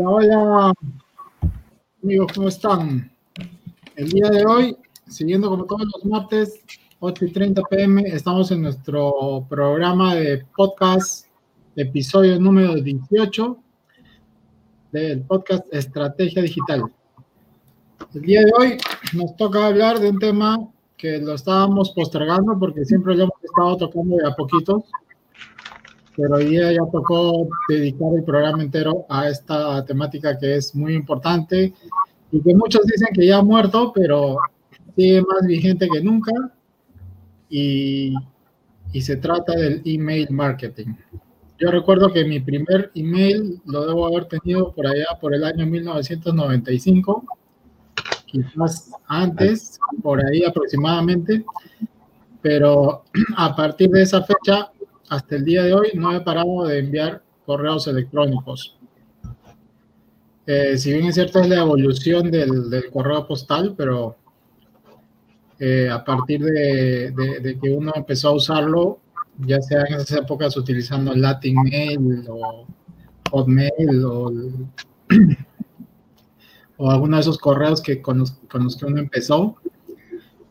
Hola, hola, amigos, ¿cómo están? El día de hoy, siguiendo como todos los martes, 8 y 30 pm, estamos en nuestro programa de podcast, episodio número 18 del podcast Estrategia Digital. El día de hoy nos toca hablar de un tema que lo estábamos postergando porque siempre lo hemos estado tocando de a poquitos, pero día ya tocó dedicar el programa entero a esta temática que es muy importante y que muchos dicen que ya ha muerto, pero sigue más vigente que nunca y, y se trata del email marketing. Yo recuerdo que mi primer email lo debo haber tenido por allá por el año 1995 quizás antes, por ahí aproximadamente, pero a partir de esa fecha hasta el día de hoy no he parado de enviar correos electrónicos. Eh, si bien es cierto es la evolución del, correo postal, pero eh, a partir de, que uno empezó a usarlo, ya sea en esas épocas utilizando Latin Mail o Hotmail o alguno de esos correos que con los, que uno empezó.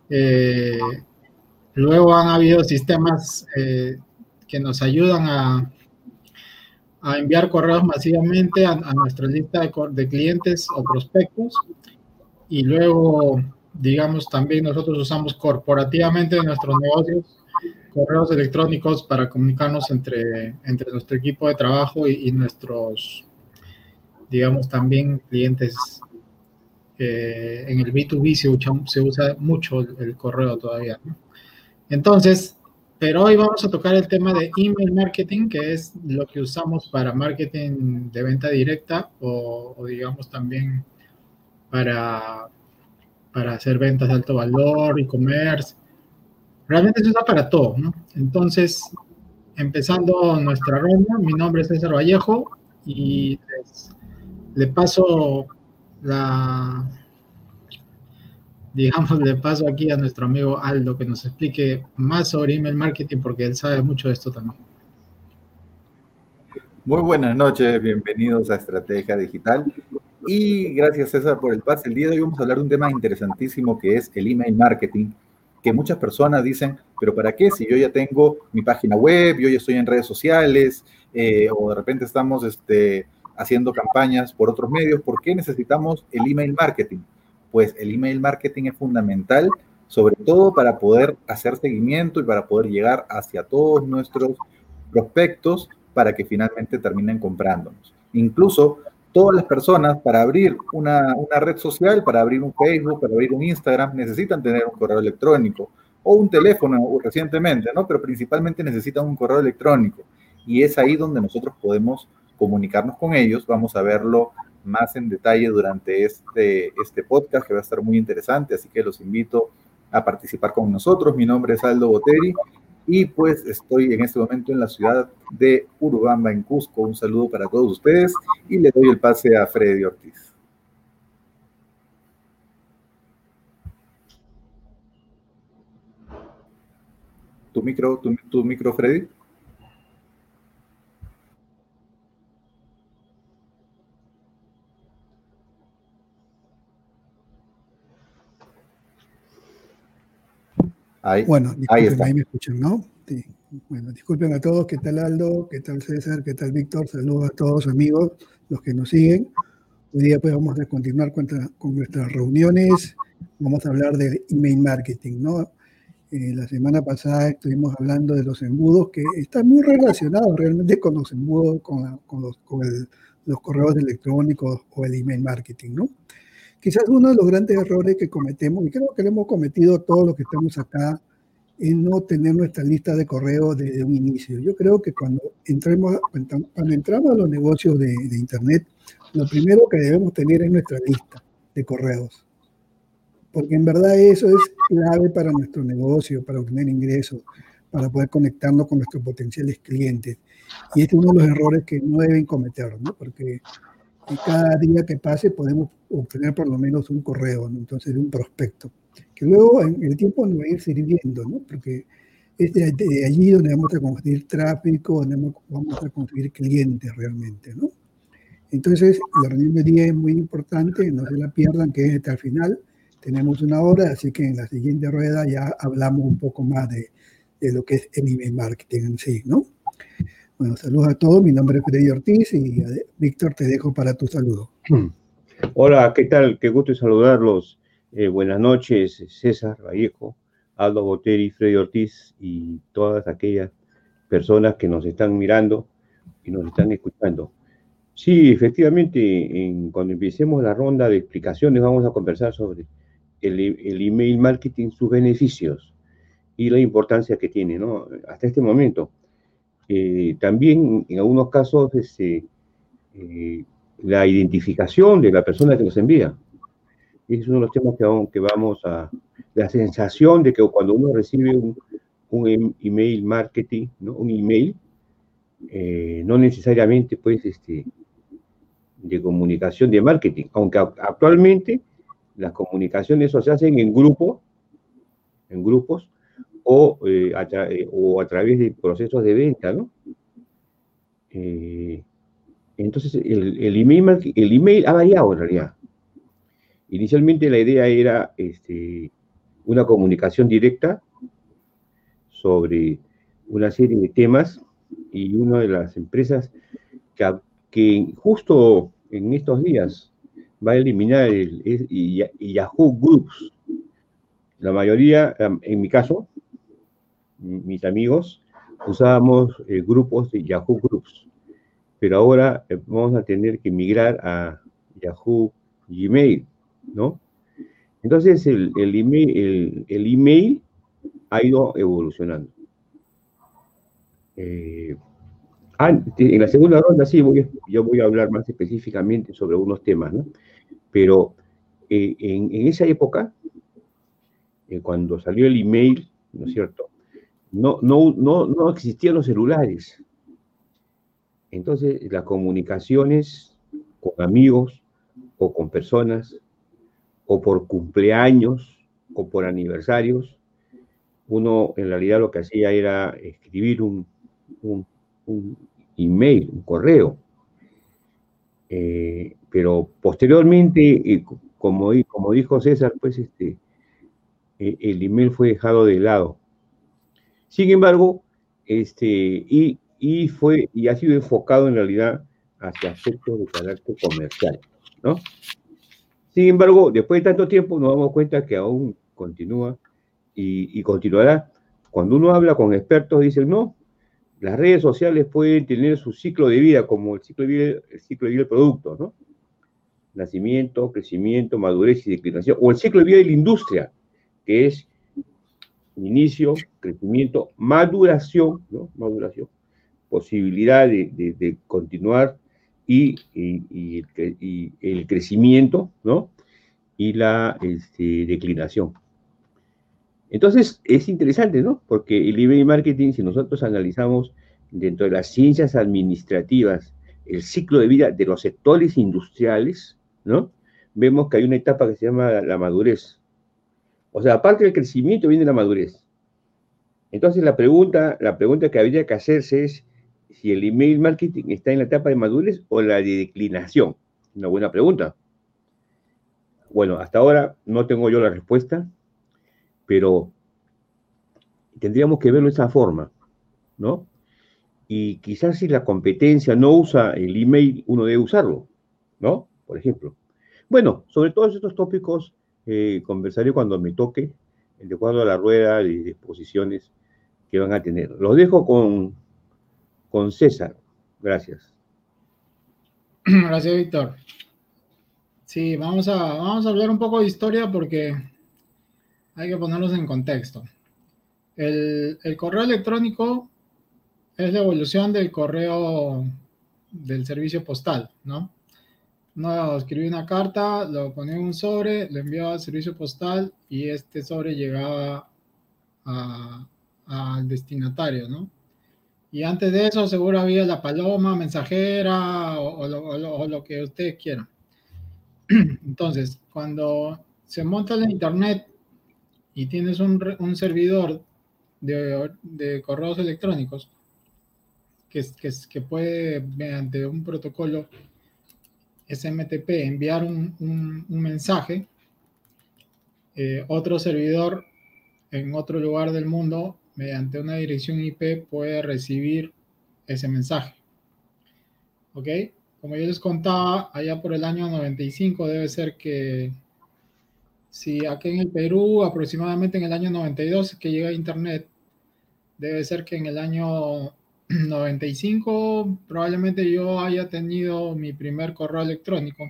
Eh, luego han habido sistemas que nos ayudan a, a, enviar correos masivamente a, nuestra lista de, de, clientes o prospectos. Y luego, digamos, también nosotros usamos corporativamente en nuestros negocios correos electrónicos para comunicarnos entre, entre nuestro equipo de trabajo y, y nuestros, digamos, también clientes en el B2B se usa, mucho el, correo todavía. Entonces, pero hoy vamos a tocar el tema de email marketing, que es lo que usamos para marketing de venta directa o, digamos también para, para hacer ventas de alto valor, e-commerce. Realmente se usa para todo, Entonces, empezando nuestra ronda, mi nombre es César Vallejo y le paso la, digamos, de paso aquí a nuestro amigo Aldo que nos explique más sobre email marketing porque él sabe mucho de esto también. Muy buenas noches, bienvenidos a Estrategia Digital. Y gracias César por el pase. El día de hoy vamos a hablar de un tema interesantísimo que es el email marketing, que muchas personas dicen, pero ¿para qué? Si yo ya tengo mi página web, yo ya estoy en redes sociales, eh, o de repente estamos este, haciendo campañas por otros medios. ¿Por qué necesitamos el email marketing? Pues el email marketing es fundamental, sobre todo para poder hacer seguimiento y para poder llegar hacia todos nuestros prospectos para que finalmente terminen comprándonos. Incluso todas las personas para abrir una, una, red social, para abrir un Facebook, para abrir un Instagram, necesitan tener un correo electrónico o un teléfono recientemente, ¿no? Pero principalmente necesitan un correo electrónico. Y es ahí donde nosotros podemos comunicarnos con ellos. Vamos a verlo más en detalle durante este, este podcast que va a estar muy interesante, así que los invito a participar con nosotros. Mi nombre es Aldo Boteri y pues estoy en este momento en la ciudad de Urubamba, en Cusco. Un saludo para todos ustedes y le doy el pase a Freddy Ortiz. Tu micro, tu, tu micro, Freddy. Bueno, disculpen, ahí, me escuchan, ¿no? Bueno, disculpen a todos, ¿qué tal Aldo? ¿Qué tal César? ¿Qué tal Víctor? Saludos a todos amigos, los que nos siguen. Hoy día pues vamos a continuar con, nuestras reuniones, vamos a hablar de email marketing, ¿no? Eh, la semana pasada estuvimos hablando de los embudos que están muy relacionados realmente con los embudos, con, los, los correos electrónicos o el email marketing, ¿no? Quizás uno de los grandes errores que cometemos, y creo que lo hemos cometido todos los que estamos acá, es no tener nuestra lista de correo desde un inicio. Yo creo que cuando, entremos, cuando entramos a los negocios de, Internet, lo primero que debemos tener es nuestra lista de correos. Porque en verdad eso es clave para nuestro negocio, para obtener ingresos, para poder conectarnos con nuestros potenciales clientes. Y este es uno de los errores que no deben cometer, ¿no? Porque y cada día que pase podemos obtener por lo menos un correo, entonces de un prospecto, que luego en el tiempo nos va a ir sirviendo, ¿no? porque es de, allí donde vamos a conseguir tráfico, donde vamos a conseguir clientes realmente. ¿no? Entonces, la reunión de día es muy importante, no se la pierdan, que es hasta el final. Tenemos una hora, así que en la siguiente rueda ya hablamos un poco más de, de lo que es el email marketing en sí, ¿no? Bueno, saludos a todos. Mi nombre es Freddy Ortiz y eh, Víctor, te dejo para tu saludo. Hola, ¿qué tal? Qué gusto saludarlos. Eh, buenas noches, César Vallejo, Aldo Boteri, Freddy Ortiz y todas aquellas personas que nos están mirando y nos están escuchando. Sí, efectivamente, en, cuando empecemos la ronda de explicaciones vamos a conversar sobre el, el, email marketing, sus beneficios y la importancia que tiene, ¿no? Hasta este momento. Eh, también, en algunos casos, este, eh, la identificación de la persona que nos envía. Es uno de los temas que, que vamos a... La sensación de que cuando uno recibe un, un em, email marketing, ¿no? un email, eh, no necesariamente pues este, de comunicación de marketing, aunque actualmente las comunicaciones se hacen en grupo, en grupos, o, eh, a, eh, o a través de procesos de venta, ¿no? entonces, el, el, email, el email ha variado en realidad. Inicialmente la idea era este, una comunicación directa sobre una serie de temas y una de las empresas que, justo en estos días va a eliminar el, Yahoo Groups. La mayoría, en mi caso, mis amigos, usábamos eh, grupos de Yahoo Groups, pero ahora eh, vamos a tener que migrar a Yahoo Gmail, ¿no? Entonces el, email, ha ido evolucionando. Eh, en la segunda ronda sí, yo voy a hablar más específicamente sobre unos temas, ¿no? Pero eh, en, esa época, cuando salió el email, ¿no es cierto? No, no, no, no existían los celulares. Entonces, las comunicaciones con amigos o con personas, o por cumpleaños, o por aniversarios, uno en realidad lo que hacía era escribir un, un, email, un correo. Eh, pero posteriormente, como, como dijo César, pues este, eh, el email fue dejado de lado. Sin embargo, este, y, y, fue, y ha sido enfocado en realidad hacia aspectos de carácter comercial, ¿no? Sin embargo, después de tanto tiempo nos damos cuenta que aún continúa y, continuará. Cuando uno habla con expertos, dicen, no, las redes sociales pueden tener su ciclo de vida, como el ciclo de vida, el ciclo de vida del producto, ¿no? Nacimiento, crecimiento, madurez y declinación, o el ciclo de vida de la industria, que es inicio, crecimiento, maduración, ¿no? Maduración, posibilidad de, continuar y, y, el crecimiento, ¿no? Y la este, declinación. Entonces, es interesante, ¿no? Porque el email marketing, si nosotros analizamos dentro de las ciencias administrativas el ciclo de vida de los sectores industriales, ¿no? Vemos que hay una etapa que se llama la madurez. O sea, aparte del crecimiento viene la madurez. Entonces, la pregunta, la pregunta que habría que hacerse es si el email marketing está en la etapa de madurez o la de declinación. Una buena pregunta. Bueno, hasta ahora no tengo yo la respuesta, pero tendríamos que verlo de esa forma, ¿no? Y quizás si la competencia no usa el email, uno debe usarlo, ¿no? Por ejemplo. Bueno, sobre todos estos tópicos eh, conversaré cuando me toque, de acuerdo a la rueda de exposiciones que van a tener. Los dejo con, con César. Gracias. Gracias, Víctor. Sí, vamos a, vamos a hablar un poco de historia porque hay que ponerlos en contexto. El, correo electrónico es la evolución del correo del servicio postal, ¿no? No escribí una carta, lo ponía en un sobre, lo enviaba al servicio postal y este sobre llegaba al destinatario, ¿no? Y antes de eso seguro había la paloma mensajera o, o lo que ustedes quieran. Entonces, cuando se monta la internet y tienes un, un servidor de, de, correos electrónicos que, que, que, puede, mediante un protocolo, SMTP enviar un, mensaje, eh, otro servidor en otro lugar del mundo, mediante una dirección IP, puede recibir ese mensaje. ¿Ok? Como yo les contaba, allá por el año 95 debe ser que si aquí en el Perú, aproximadamente en el año 92 que llega a Internet, debe ser que en el año 95 probablemente yo haya tenido mi primer correo electrónico.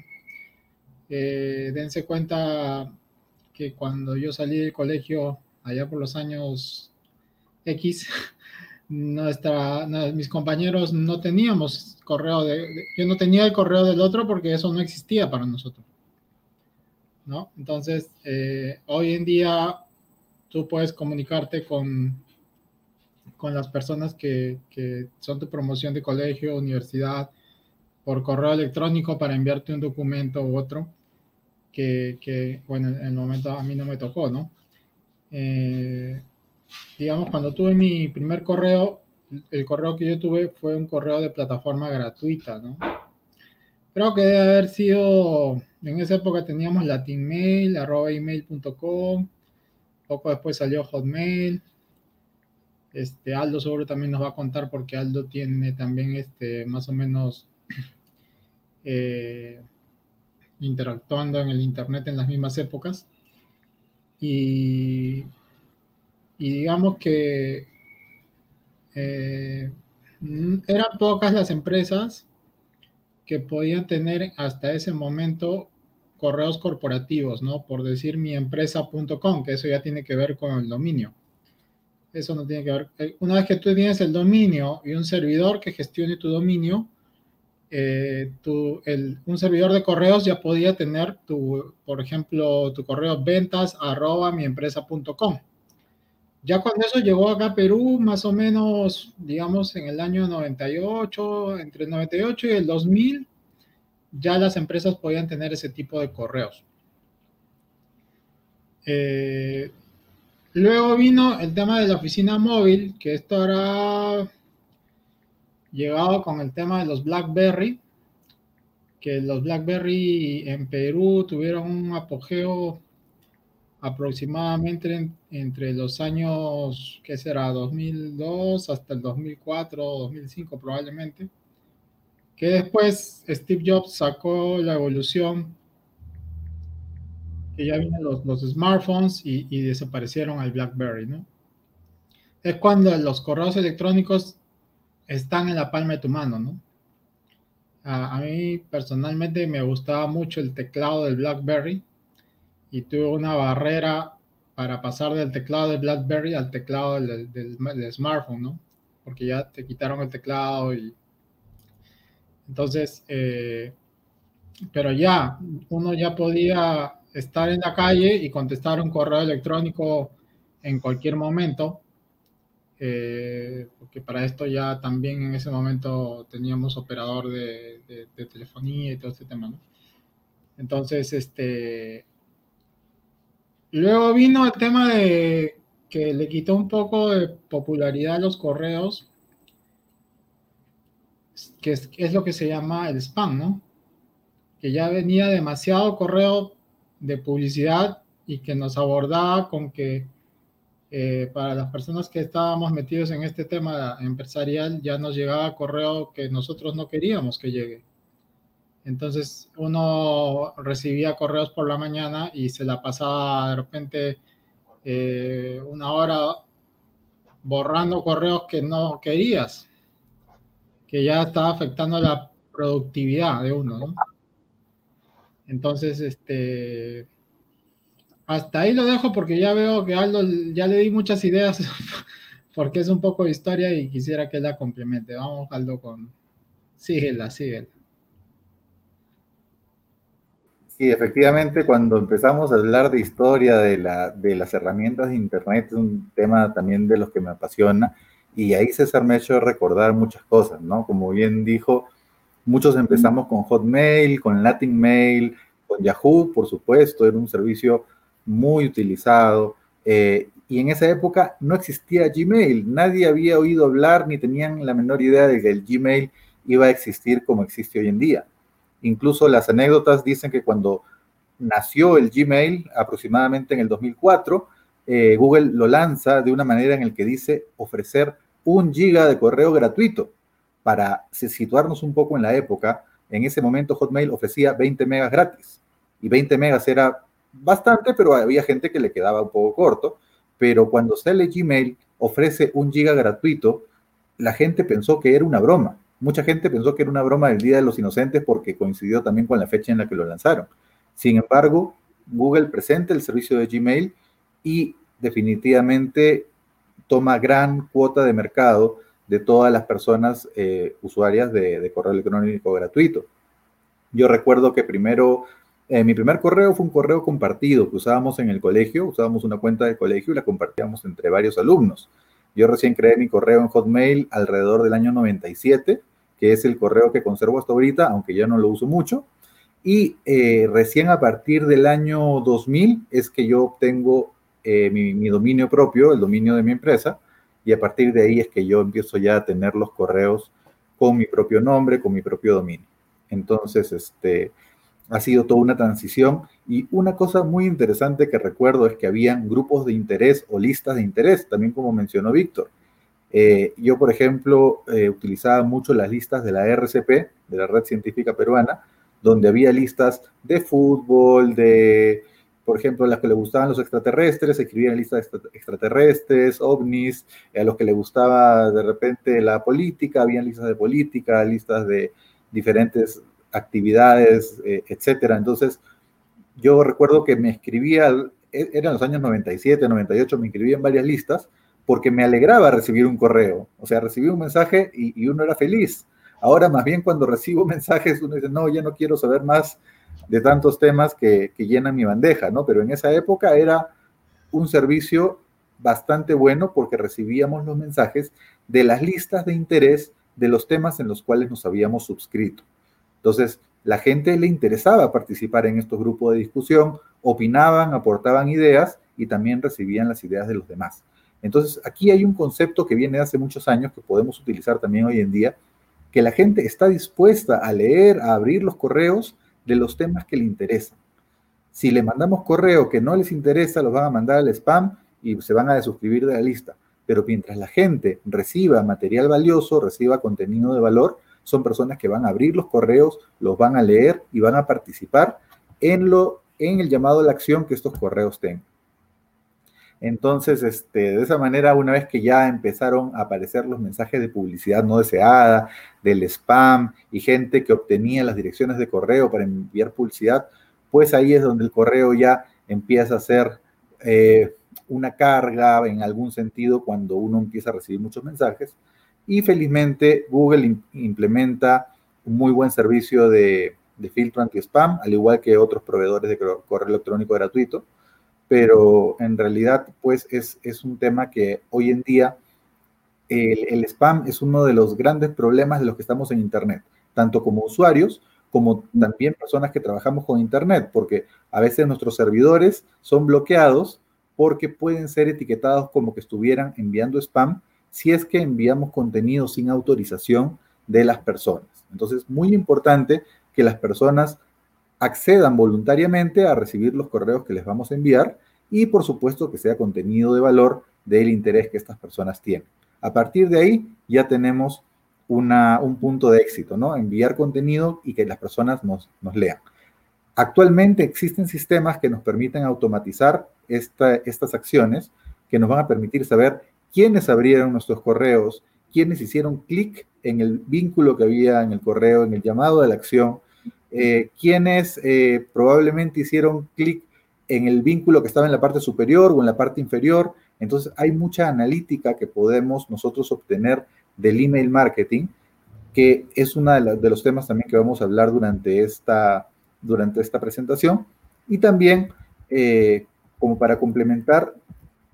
Eh, dense cuenta que cuando yo salí del colegio, allá por los años X, nuestra, mis compañeros no teníamos correo de, yo no tenía el correo del otro porque eso no existía para nosotros. ¿no? Entonces, eh, hoy en día tú puedes comunicarte con, con las personas que, que, son tu promoción de colegio, universidad, por correo electrónico para enviarte un documento u otro, que, que bueno, en el momento a mí no me tocó, ¿no? Eh, digamos, cuando tuve mi primer correo, el correo que yo tuve fue un correo de plataforma gratuita, ¿no? Creo que debe haber sido en esa época teníamos latinmail, arroba email.com, poco después salió Hotmail. Este, Aldo seguro también nos va a contar porque Aldo tiene también este, más o menos eh, interactuando en el Internet en las mismas épocas. Y, digamos que eh, eran pocas las empresas que podían tener hasta ese momento correos corporativos, ¿no? Por decir mi empresa.com, que eso ya tiene que ver con el dominio. Eso no tiene que ver. Eh, una vez que tú tienes el dominio y un servidor que gestione tu dominio, eh, un servidor de correos ya podía tener tu, por ejemplo, tu correo ventas arroba miempresa.com. Ya cuando eso llegó acá a Perú, más o menos, digamos, en el año 98, entre el 98 y el 2000, ya las empresas podían tener ese tipo de correos. Eh, luego vino el tema de la oficina móvil, que esto ahora llegado con el tema de los BlackBerry, que los BlackBerry en Perú tuvieron un apogeo aproximadamente entre los años, ¿qué será? 2002 hasta el 2004, 2005 probablemente, que después Steve Jobs sacó la evolución, que ya vienen los, los smartphones y, y, desaparecieron al BlackBerry, ¿no? Es cuando los correos electrónicos están en la palma de tu mano, ¿no? A, a mí personalmente me gustaba mucho el teclado del BlackBerry y tuve una barrera para pasar del teclado de BlackBerry al teclado del, del, smartphone, ¿no? Porque ya te quitaron el teclado y... Entonces, eh, pero ya, uno ya podía estar en la calle y contestar un correo electrónico en cualquier momento, eh, porque para esto ya también en ese momento teníamos operador de, telefonía y todo este tema, ¿no? Entonces, este, Luego vino el tema de que le quitó un poco de popularidad a los correos, que es, lo que se llama el spam, ¿no? Que ya venía demasiado correo de publicidad y que nos abordaba con que eh, para las personas que estábamos metidos en este tema empresarial ya nos llegaba correo que nosotros no queríamos que llegue. Entonces uno recibía correos por la mañana y se la pasaba de repente eh, una hora borrando correos que no querías, que ya estaba afectando la productividad de uno, Entonces, este, hasta ahí lo dejo porque ya veo que Aldo ya le di muchas ideas porque es un poco de historia y quisiera que la complemente. Vamos, Aldo, con... Síguela, síguela. Sí, efectivamente, cuando empezamos a hablar de historia de, la, de las herramientas de Internet, es un tema también de los que me apasiona, y ahí César me ha hecho recordar muchas cosas, ¿no? Como bien dijo, muchos empezamos con Hotmail, con Latin Mail, con Yahoo, por supuesto, era un servicio muy utilizado, eh, y en esa época no existía Gmail, nadie había oído hablar ni tenían la menor idea de que el Gmail iba a existir como existe hoy en día. Incluso las anécdotas dicen que cuando nació el Gmail, aproximadamente en el 2004, eh, Google lo lanza de una manera en la que dice ofrecer un giga de correo gratuito. Para situarnos un poco en la época, en ese momento Hotmail ofrecía 20 megas gratis. Y 20 megas era bastante, pero había gente que le quedaba un poco corto. Pero cuando sale Gmail, ofrece un giga gratuito, la gente pensó que era una broma. Mucha gente pensó que era una broma del Día de los Inocentes porque coincidió también con la fecha en la que lo lanzaron. Sin embargo, Google presenta el servicio de Gmail y definitivamente toma gran cuota de mercado de todas las personas eh, usuarias de, correo electrónico gratuito. Yo recuerdo que primero, eh, mi primer correo fue un correo compartido que usábamos en el colegio, usábamos una cuenta de colegio y la compartíamos entre varios alumnos. Yo recién creé mi correo en Hotmail alrededor del año 97, que es el correo que conservo hasta ahorita, aunque ya no lo uso mucho. Y eh, recién a partir del año 2000 es que yo obtengo mi, dominio propio, el dominio de mi empresa, y a partir de ahí es que yo empiezo ya a tener los correos con mi propio nombre, con mi propio dominio. Entonces, este, ha sido toda una transición y una cosa muy interesante que recuerdo es que habían grupos de interés o listas de interés, también como mencionó Víctor. Eh, yo, por ejemplo, eh, utilizaba mucho las listas de la RCP, de la Red Científica Peruana, donde había listas de fútbol, de, por ejemplo, a las que le gustaban los extraterrestres, escribían listas de extraterrestres, ovnis, a los que le gustaba de repente la política, habían listas de política, listas de diferentes actividades, eh, etcétera. Entonces, yo recuerdo que me escribía, e, eran los años 97, 98, me inscribía en varias listas porque me alegraba recibir un correo. O sea, recibí un mensaje y, y uno era feliz. Ahora, más bien, cuando recibo mensajes, uno dice, no, ya no quiero saber más de tantos temas que, que llenan mi bandeja, ¿no? Pero en esa época era un servicio bastante bueno porque recibíamos los mensajes de las listas de interés de los temas en los cuales nos habíamos suscrito. Entonces, la gente le interesaba participar en estos grupos de discusión, opinaban, aportaban ideas y también recibían las ideas de los demás. Entonces, aquí hay un concepto que viene de hace muchos años que podemos utilizar también hoy en día, que la gente está dispuesta a leer, a abrir los correos de los temas que le interesan. Si le mandamos correo que no les interesa, los van a mandar al spam y se van a desuscribir de la lista. Pero mientras la gente reciba material valioso, reciba contenido de valor, son personas que van a abrir los correos, los van a leer y van a participar en, lo, en el llamado a la acción que estos correos tengan. Entonces, este, de esa manera, una vez que ya empezaron a aparecer los mensajes de publicidad no deseada, del spam y gente que obtenía las direcciones de correo para enviar publicidad, pues ahí es donde el correo ya empieza a ser eh, una carga en algún sentido cuando uno empieza a recibir muchos mensajes. Y felizmente Google implementa un muy buen servicio de, de filtro anti-spam, al igual que otros proveedores de correo electrónico gratuito pero en realidad pues es, es un tema que hoy en día el, el, spam es uno de los grandes problemas de los que estamos en Internet, tanto como usuarios como también personas que trabajamos con Internet, porque a veces nuestros servidores son bloqueados porque pueden ser etiquetados como que estuvieran enviando spam si es que enviamos contenido sin autorización de las personas. Entonces, muy importante que las personas accedan voluntariamente a recibir los correos que les vamos a enviar y por supuesto que sea contenido de valor del interés que estas personas tienen. A partir de ahí ya tenemos una, un punto de éxito, ¿no? Enviar contenido y que las personas nos, nos lean. Actualmente existen sistemas que nos permiten automatizar esta, estas acciones que nos van a permitir saber quiénes abrieron nuestros correos, quiénes hicieron clic en el vínculo que había en el correo, en el llamado de la acción, eh, quienes eh, probablemente hicieron clic en el vínculo que estaba en la parte superior o en la parte inferior. Entonces hay mucha analítica que podemos nosotros obtener del email marketing, que es uno de, los temas también que vamos a hablar durante esta, durante esta presentación. Y también, eh, como para complementar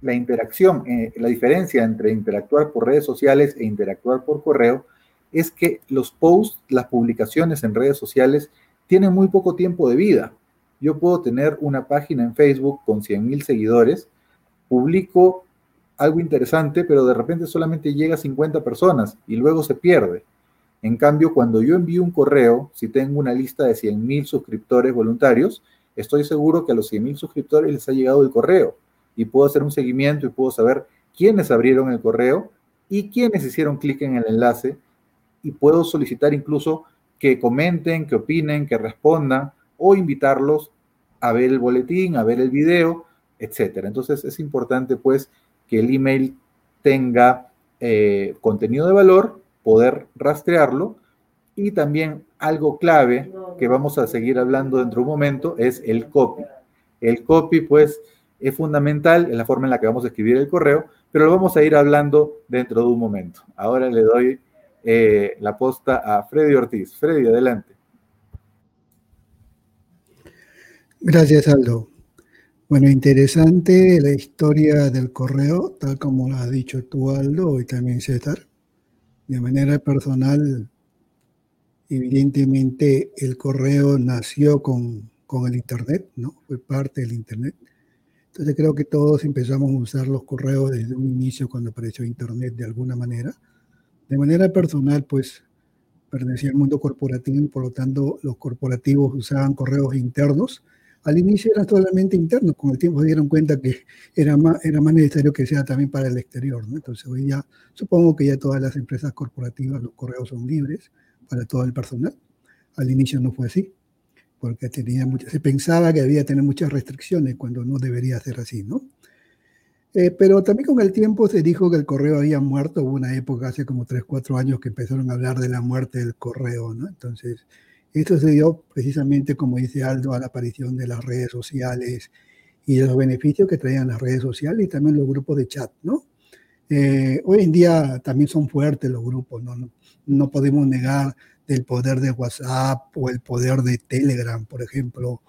la interacción, la diferencia entre interactuar por redes sociales e interactuar por correo, es que los posts, las publicaciones en redes sociales tienen muy poco tiempo de vida. Yo puedo tener una página en Facebook con 100 mil seguidores, publico algo interesante, pero de repente solamente llega a 50 personas y luego se pierde. En cambio, cuando yo envío un correo, si tengo una lista de 100.000 suscriptores voluntarios, estoy seguro que a los 100.000 suscriptores les ha llegado el correo y puedo hacer un seguimiento y puedo saber quiénes abrieron el correo y quiénes hicieron clic en el enlace y puedo solicitar incluso que comenten, que opinen, que respondan o invitarlos a ver el boletín, a ver el video, etcétera. Entonces es importante pues que el email tenga eh, contenido de valor, poder rastrearlo y también algo clave que vamos a seguir hablando dentro de un momento es el copy. El copy pues es fundamental en la forma en la que vamos a escribir el correo, pero lo vamos a ir hablando dentro de un momento. Ahora le doy eh, la posta a Freddy Ortiz. Freddy, adelante. Gracias, Aldo. Bueno, interesante la historia del correo, tal como lo ha dicho tú, Aldo, y también César. De manera personal, evidentemente el correo nació con, con el Internet, ¿no? Fue parte del Internet. Entonces creo que todos empezamos a usar los correos desde un inicio cuando apareció Internet de alguna manera. De manera personal, pues pertenecía al mundo corporativo y por lo tanto los corporativos usaban correos internos. Al inicio eran solamente internos, con el tiempo se dieron cuenta que era más, era más necesario que sea también para el exterior. Entonces hoy ya supongo que ya todas las empresas corporativas los correos son libres para todo el personal. Al inicio no fue así porque tenía se pensaba que debía tener muchas restricciones cuando no debería ser así, ¿no? Eh, pero también con el tiempo se dijo que el correo había muerto. Hubo una época hace como 3, 4 años que empezaron a hablar de la muerte del correo, ¿no? Entonces, esto se dio precisamente, como dice Aldo, a la aparición de las redes sociales y de los beneficios que traían las redes sociales y también los grupos de chat, ¿no? Eh, hoy en día también son fuertes los grupos, ¿no? No, no podemos negar del poder de WhatsApp o el poder de Telegram, por ejemplo,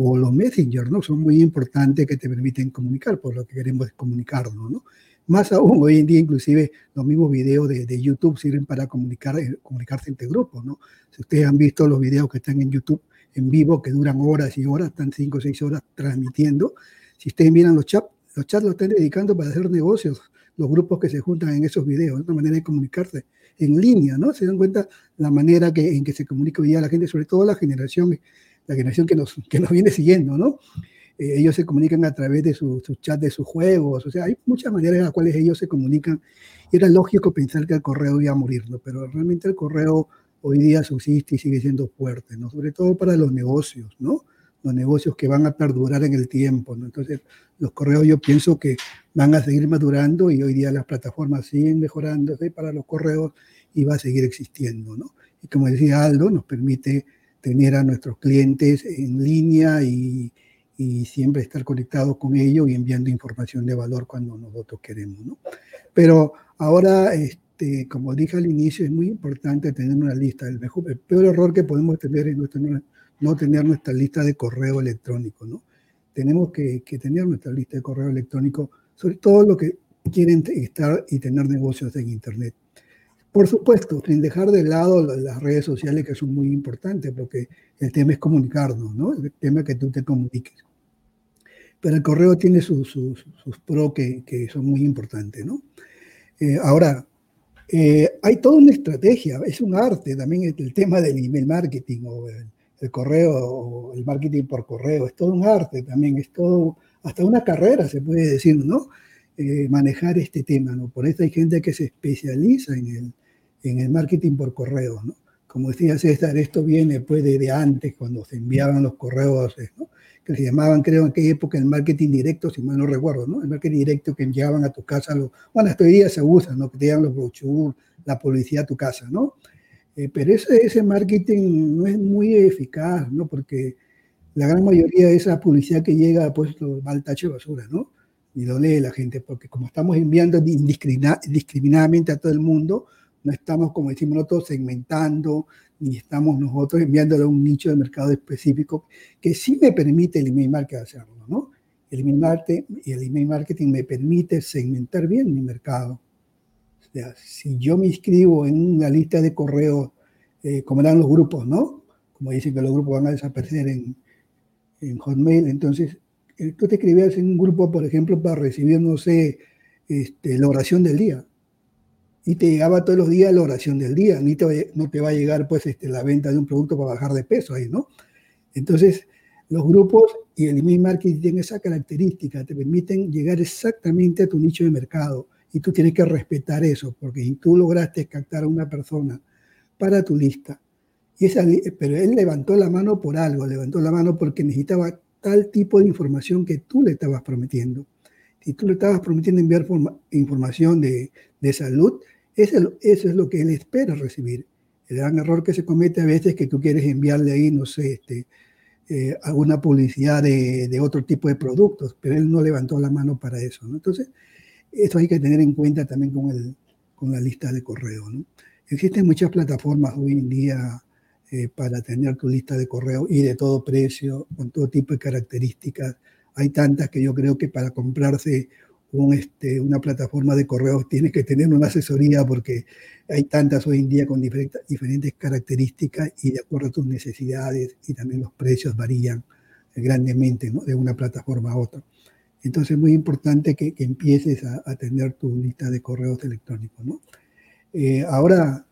o los Messenger, ¿no? Son muy importantes que te permiten comunicar, por lo que queremos comunicarnos, ¿no? Más aún, hoy en día inclusive los mismos videos de, de, YouTube sirven para comunicar, eh, comunicarse entre grupos, ¿no? Si ustedes han visto los videos que están en YouTube en vivo, que duran horas y horas, están cinco o seis horas transmitiendo, si ustedes miran los chats, los chats los están dedicando para hacer negocios, los grupos que se juntan en esos videos, es una manera de comunicarse en línea, ¿no? Se dan cuenta la manera que, en que se comunica hoy día la gente, sobre todo la generación, la generación que nos, que nos viene siguiendo, ¿no? Eh, ellos se comunican a través de sus su chat de sus juegos, o sea, hay muchas maneras en las cuales ellos se comunican. Era lógico pensar que el correo iba a morir, ¿no? Pero realmente el correo hoy día subsiste y sigue siendo fuerte, ¿no? Sobre todo para los negocios, ¿no? Los negocios que van a perdurar en el tiempo, ¿no? Entonces, los correos yo pienso que van a seguir madurando y hoy día las plataformas siguen mejorándose para los correos y va a seguir existiendo, ¿no? Y como decía Aldo, nos permite tener a nuestros clientes en línea y, y siempre estar conectados con ellos y enviando información de valor cuando nosotros queremos, ¿no? Pero ahora, este, como dije al inicio, es muy importante tener una lista. El, mejor, el peor error que podemos tener es no tener, no tener nuestra lista de correo electrónico, ¿no? Tenemos que, que tener nuestra lista de correo electrónico, sobre todo lo que quieren estar y tener negocios en Internet. Por supuesto, sin dejar de lado las redes sociales que son muy importantes, porque el tema es comunicarnos, ¿no? El tema es que tú te comuniques. Pero el correo tiene sus, sus, sus pros que, que, son muy importantes, ¿no? Eh, ahora, eh, hay toda una estrategia, es un arte también el tema del email marketing o el, el, correo o el marketing por correo, es todo un arte también, es todo, hasta una carrera se puede decir, ¿no? Eh, manejar este tema, ¿no? Por eso hay gente que se especializa en el, en el marketing por correo, ¿no? Como decía César, esto viene pues de, antes, cuando se enviaban los correos, ¿no? que se llamaban, creo, en aquella época el marketing directo, si mal no recuerdo, ¿no? El marketing directo que enviaban a tu casa, lo, bueno, hasta hoy día se usa, ¿no? Que te llegan los brochures, la publicidad a tu casa, ¿no? Eh, pero ese, ese marketing no es muy eficaz, ¿no? Porque la gran mayoría de esa publicidad que llega, pues, va al tacho de basura, ¿no? Y lo lee la gente, porque como estamos enviando indiscriminadamente a todo el mundo, no estamos, como decimos nosotros, segmentando, ni estamos nosotros enviándole a un nicho de mercado específico que sí me permite el email marketing hacerlo, ¿no? El email marketing, el email marketing me permite segmentar bien mi mercado. O sea, si yo me inscribo en una lista de correos, eh, como eran los grupos, ¿no? Como dicen que los grupos van a desaparecer en, en Hotmail, entonces eh, tú te escribías en un grupo, por ejemplo, para recibir, no sé, este, la oración del día y te llegaba todos los días la oración del día, ni te no te va a llegar pues este, la venta de un producto para bajar de peso ahí, ¿no? Entonces, los grupos y el email marketing tienen esa característica, te permiten llegar exactamente a tu nicho de mercado y tú tienes que respetar eso, porque si tú lograste captar a una persona para tu lista, y esa, pero él levantó la mano por algo, levantó la mano porque necesitaba tal tipo de información que tú le estabas prometiendo. Si tú le estabas prometiendo enviar información de, de salud, eso, es lo que él espera recibir. El gran error que se comete a veces es que tú quieres enviarle ahí, no sé, este, eh, alguna publicidad de, otro tipo de productos, pero él no levantó la mano para eso. Entonces, eso hay que tener en cuenta también con, el, con la lista de correo. Existen muchas plataformas hoy en día eh, para tener tu lista de correo y de todo precio, con todo tipo de características. Hay tantas que yo creo que para comprarse un, este, una plataforma de correos tienes que tener una asesoría porque hay tantas hoy en día con diferentes, características y de acuerdo a tus necesidades y también los precios varían grandemente de una plataforma a otra. Entonces es muy importante que, empieces a, tener tu lista de correos electrónicos. Eh, ahora,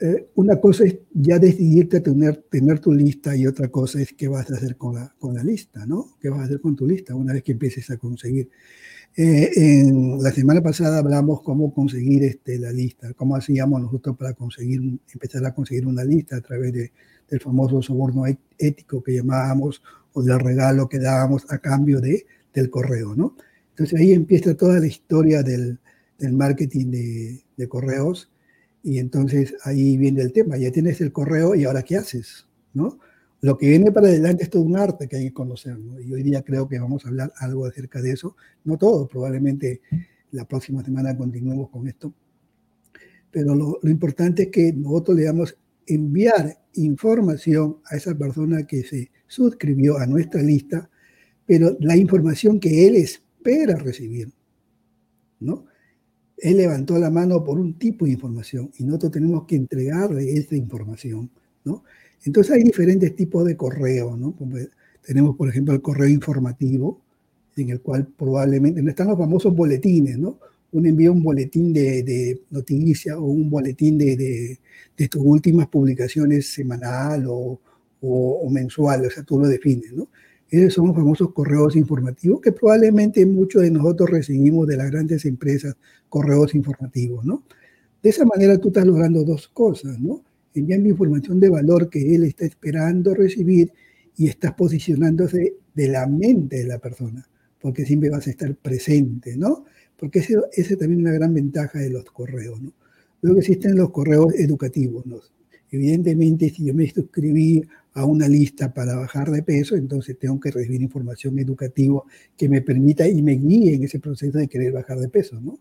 eh, una cosa es ya decidirte tener, tener tu lista y otra cosa es qué vas a hacer con la, con la lista, ¿no? ¿Qué vas a hacer con tu lista una vez que empieces a conseguir? Eh, en la semana pasada hablamos cómo conseguir este, la lista, cómo hacíamos nosotros para conseguir, empezar a conseguir una lista a través de, del famoso soborno ético que llamábamos o del regalo que dábamos a cambio de, del correo, ¿no? Entonces ahí empieza toda la historia del, del marketing de, de, correos y entonces ahí viene el tema, ya tienes el correo y ahora qué haces, ¿no? Lo que viene para adelante es todo un arte que hay que conocer, ¿no? Y hoy día creo que vamos a hablar algo acerca de eso. No todo, probablemente la próxima semana continuemos con esto. Pero lo, lo importante es que nosotros le damos enviar información a esa persona que se suscribió a nuestra lista, pero la información que él espera recibir, ¿no? Él levantó la mano por un tipo de información y nosotros tenemos que entregarle esa información, ¿no? Entonces hay diferentes tipos de correo, ¿no? Como tenemos, por ejemplo, el correo informativo, en el cual probablemente están los famosos boletines, ¿no? Uno envía un boletín de, de noticia o un boletín de, de, de, tus últimas publicaciones semanal o, o, o, mensual, o sea, tú lo defines, ¿no? Esos son los famosos correos informativos que probablemente muchos de nosotros recibimos de las grandes empresas, correos informativos, ¿no? De esa manera tú estás logrando dos cosas, ¿no? Enviando información de valor que él está esperando recibir y estás posicionándose de la mente de la persona, porque siempre vas a estar presente, ¿no? Porque ese, ese también es una gran ventaja de los correos, ¿no? Luego existen los correos educativos, ¿no? Evidentemente, si yo me suscribí a una lista para bajar de peso, entonces tengo que recibir información educativa que me permita y me guíe en ese proceso de querer bajar de peso, ¿no?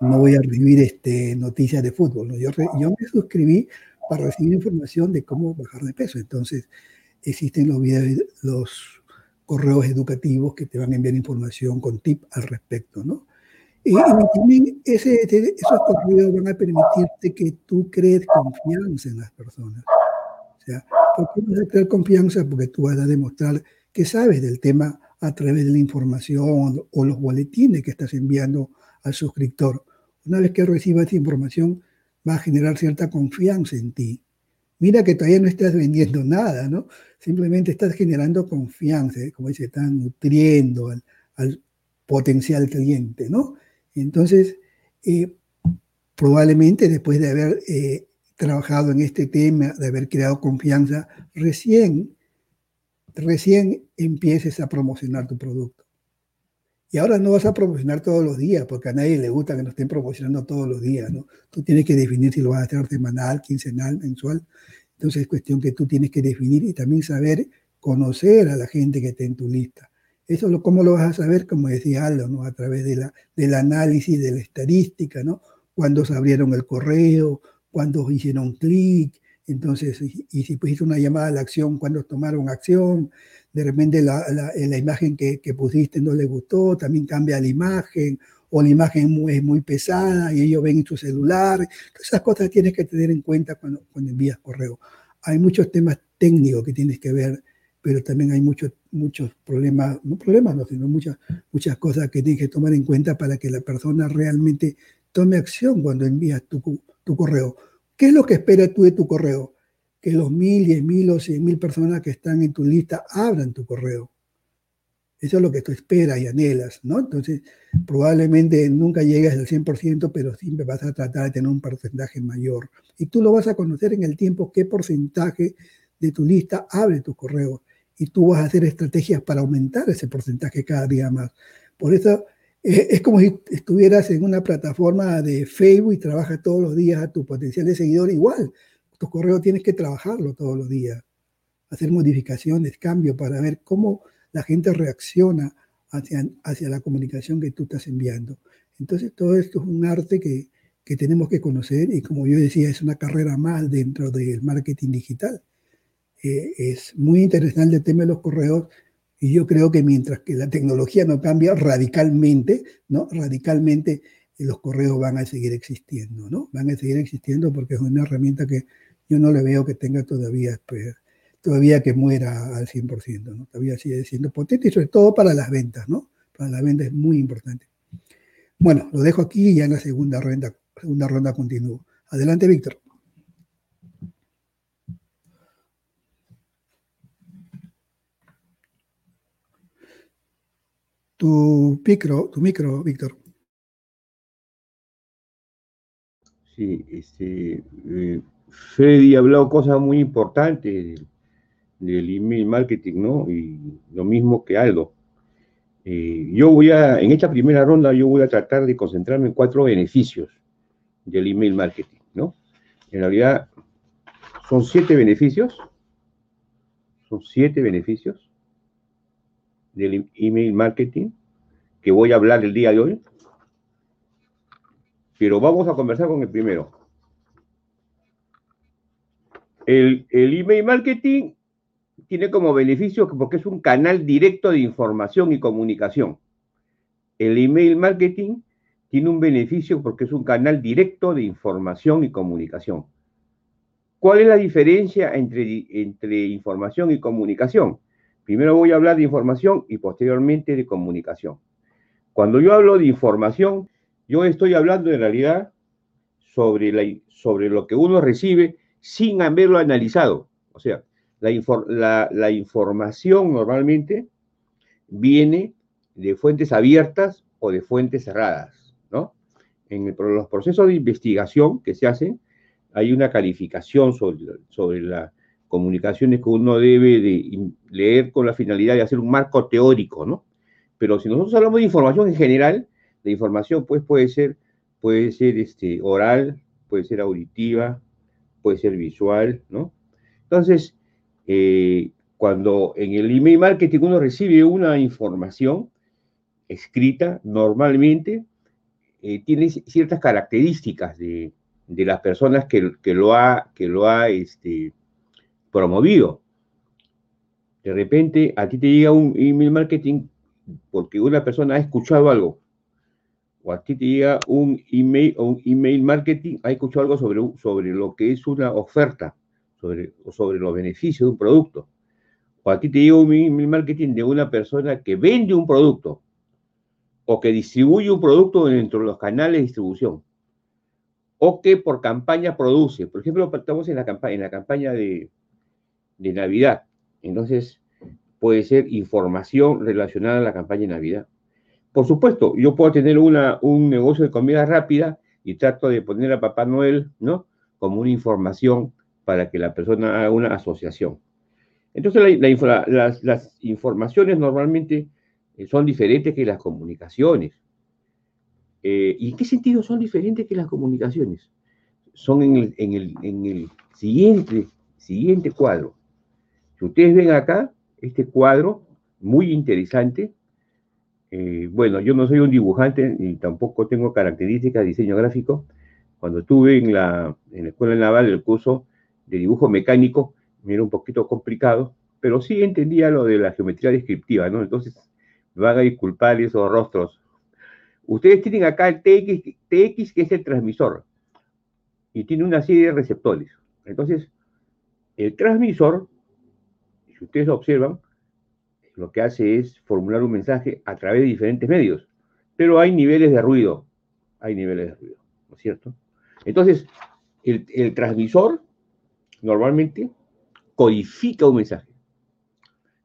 No voy a recibir este, noticias de fútbol, ¿no? Yo, yo me suscribí para recibir información de cómo bajar de peso. Entonces, existen los, videos, los correos educativos que te van a enviar información con tip al respecto, ¿no? Y, también ese, esos correos van a permitirte que tú crees confianza en las personas. O sea, ¿por qué vas a crear confianza? Porque tú vas a demostrar que sabes del tema a través de la información o los boletines que estás enviando al suscriptor. Una vez que reciba esa información, va a generar cierta confianza en ti. Mira que todavía no estás vendiendo nada, ¿no? Simplemente estás generando confianza, ¿eh? como dice, estás nutriendo al, al, potencial cliente, ¿no? Entonces, eh, probablemente después de haber eh, trabajado en este tema, de haber creado confianza, recién, recién empieces a promocionar tu producto. Y ahora no vas a promocionar todos los días, porque a nadie le gusta que nos estén promocionando todos los días, ¿no? Tú tienes que definir si lo vas a hacer semanal, quincenal, mensual. Entonces es cuestión que tú tienes que definir y también saber conocer a la gente que está en tu lista. Eso, lo, ¿cómo lo vas a saber? Como decía Aldo. A través de la, del análisis, de la estadística, ¿no? Cuándo se abrieron el correo, cuándo hicieron clic, entonces, y, y si pusiste una llamada a la acción, cuándo tomaron acción, de repente la, la, la imagen que, que, pusiste no le gustó, también cambia la imagen, o la imagen es muy pesada y ellos ven en tu celular. Todas esas cosas tienes que tener en cuenta cuando, cuando envías correo. Hay muchos temas técnicos que tienes que ver, pero también hay muchos, muchos problemas, no problemas, no, sino muchas, muchas cosas que tienes que tomar en cuenta para que la persona realmente tome acción cuando envías tu, tu correo. ¿Qué es lo que esperas tú de tu correo? Que los mil, diez mil o cien mil personas que están en tu lista abran tu correo. Eso es lo que tú esperas y anhelas, ¿no? Entonces, probablemente nunca llegues al 100%, pero siempre vas a tratar de tener un porcentaje mayor. Y tú lo vas a conocer en el tiempo qué porcentaje de tu lista abre tu correo. Y tú vas a hacer estrategias para aumentar ese porcentaje cada día más. Por eso eh, es como si estuvieras en una plataforma de Facebook y trabajas todos los días a tu potencial de seguidor igual. Tu correo tienes que trabajarlo todos los días, hacer modificaciones, cambios para ver cómo la gente reacciona hacia, hacia la comunicación que tú estás enviando. Entonces, todo esto es un arte que, que tenemos que conocer y como yo decía, es una carrera más dentro del marketing digital. Eh, es muy interesante el tema de los correos y yo creo que mientras que la tecnología no cambia radicalmente, ¿no? Radicalmente los correos van a seguir existiendo, ¿no? Van a seguir existiendo porque es una herramienta que yo no le veo que tenga todavía pues, todavía que muera al 100%, ¿no? Todavía sigue siendo potente y sobre todo para las ventas, ¿no? Para las ventas es muy importante. Bueno, lo dejo aquí y ya en la segunda ronda, segunda ronda continúo. Adelante, Víctor. Tu micro, tu micro, Víctor. Sí, este, eh, Freddy ha hablado cosas muy importantes del email marketing, ¿no? Y lo mismo que Aldo. Eh, yo voy a, en esta primera ronda, yo voy a tratar de concentrarme en cuatro beneficios del email marketing, ¿no? En realidad, son siete beneficios, son siete beneficios del email marketing que voy a hablar el día de hoy, pero vamos a conversar con el primero. El, email marketing tiene como beneficio porque es un canal directo de información y comunicación. El email marketing tiene un beneficio porque es un canal directo de información y comunicación. ¿Cuál es la diferencia entre, información y comunicación? Primero voy a hablar de información y posteriormente de comunicación. Cuando yo hablo de información, yo estoy hablando en realidad sobre lo que uno recibe sin haberlo analizado. O sea, la, información normalmente viene de fuentes abiertas o de fuentes cerradas, ¿no? En los procesos de investigación que se hacen, hay una calificación sobre, las comunicaciones que uno debe de leer con la finalidad de hacer un marco teórico, ¿no? Pero si nosotros hablamos de información en general, la información pues puede ser, puede ser este, oral, puede ser auditiva, puede ser visual, ¿no? Entonces, eh, cuando en el email marketing uno recibe una información escrita, normalmente eh, tiene ciertas características de, las personas que, lo ha, que lo ha este, promovido. De repente a ti te llega un email marketing porque una persona ha escuchado algo. O a ti te llega un email, un email marketing, ha escuchado algo sobre, sobre lo que es una oferta sobre, sobre los beneficios de un producto. O aquí te digo mi, marketing de una persona que vende un producto o que distribuye un producto dentro de los canales de distribución o que por campaña produce. Por ejemplo, estamos en la campaña, en la campaña de, de Navidad. Entonces, puede ser información relacionada a la campaña de Navidad. Por supuesto, yo puedo tener un negocio de comida rápida y trato de poner a Papá Noel, ¿no? Como una información para que la persona haga una asociación. Entonces, las, informaciones normalmente eh, son diferentes que las comunicaciones. Eh, ¿Y en qué sentido son diferentes que las comunicaciones? Son en el, siguiente, siguiente cuadro. Si ustedes ven acá, este cuadro, muy interesante, eh, bueno, yo no soy un dibujante y tampoco tengo características de diseño gráfico. Cuando estuve en la, en la Escuela Naval, el curso de dibujo mecánico me era un poquito complicado, pero sí entendía lo de la geometría descriptiva, ¿no? Entonces, me van a disculpar esos rostros. Ustedes tienen acá el TX, TX, que es el transmisor, y tiene una serie de receptores. Entonces, el transmisor, si ustedes observan, lo que hace es formular un mensaje a través de diferentes medios, pero hay niveles de ruido, hay niveles de ruido. ¿no es cierto? Entonces, el, transmisor normalmente codifica un mensaje.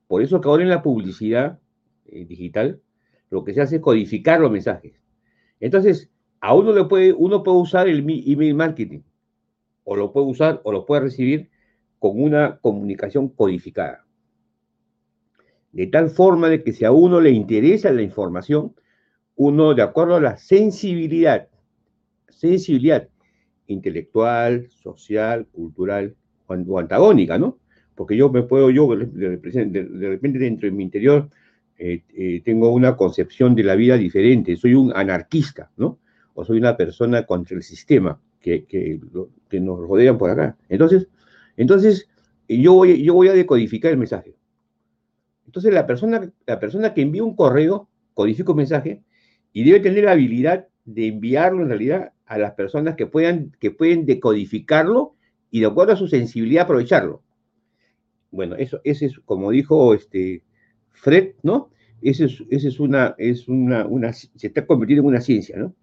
Por eso que ahora en la publicidad eh, digital lo que se hace es codificar los mensajes. Entonces, a uno le puede, uno puede usar el email marketing, o lo puede usar o lo puede recibir con una comunicación codificada. De tal forma de que si a uno le interesa la información, uno, de acuerdo a la sensibilidad, sensibilidad intelectual, social, cultural o antagónica, ¿no? Porque yo me puedo, yo de, repente dentro de mi interior eh, eh, tengo una concepción de la vida diferente, soy un anarquista, ¿no? O soy una persona contra el sistema que, que, que nos rodean por acá. Entonces, entonces yo, voy, yo voy a decodificar el mensaje. Entonces la persona, la persona que envía un correo codifica un mensaje y debe tener la habilidad de enviarlo en realidad a las personas que, puedan, que pueden decodificarlo y de acuerdo a su sensibilidad aprovecharlo. Bueno, eso, ese es, como dijo este Fred, ¿no? Ese es, es, una, es una, se está convirtiendo en una ciencia, ¿no?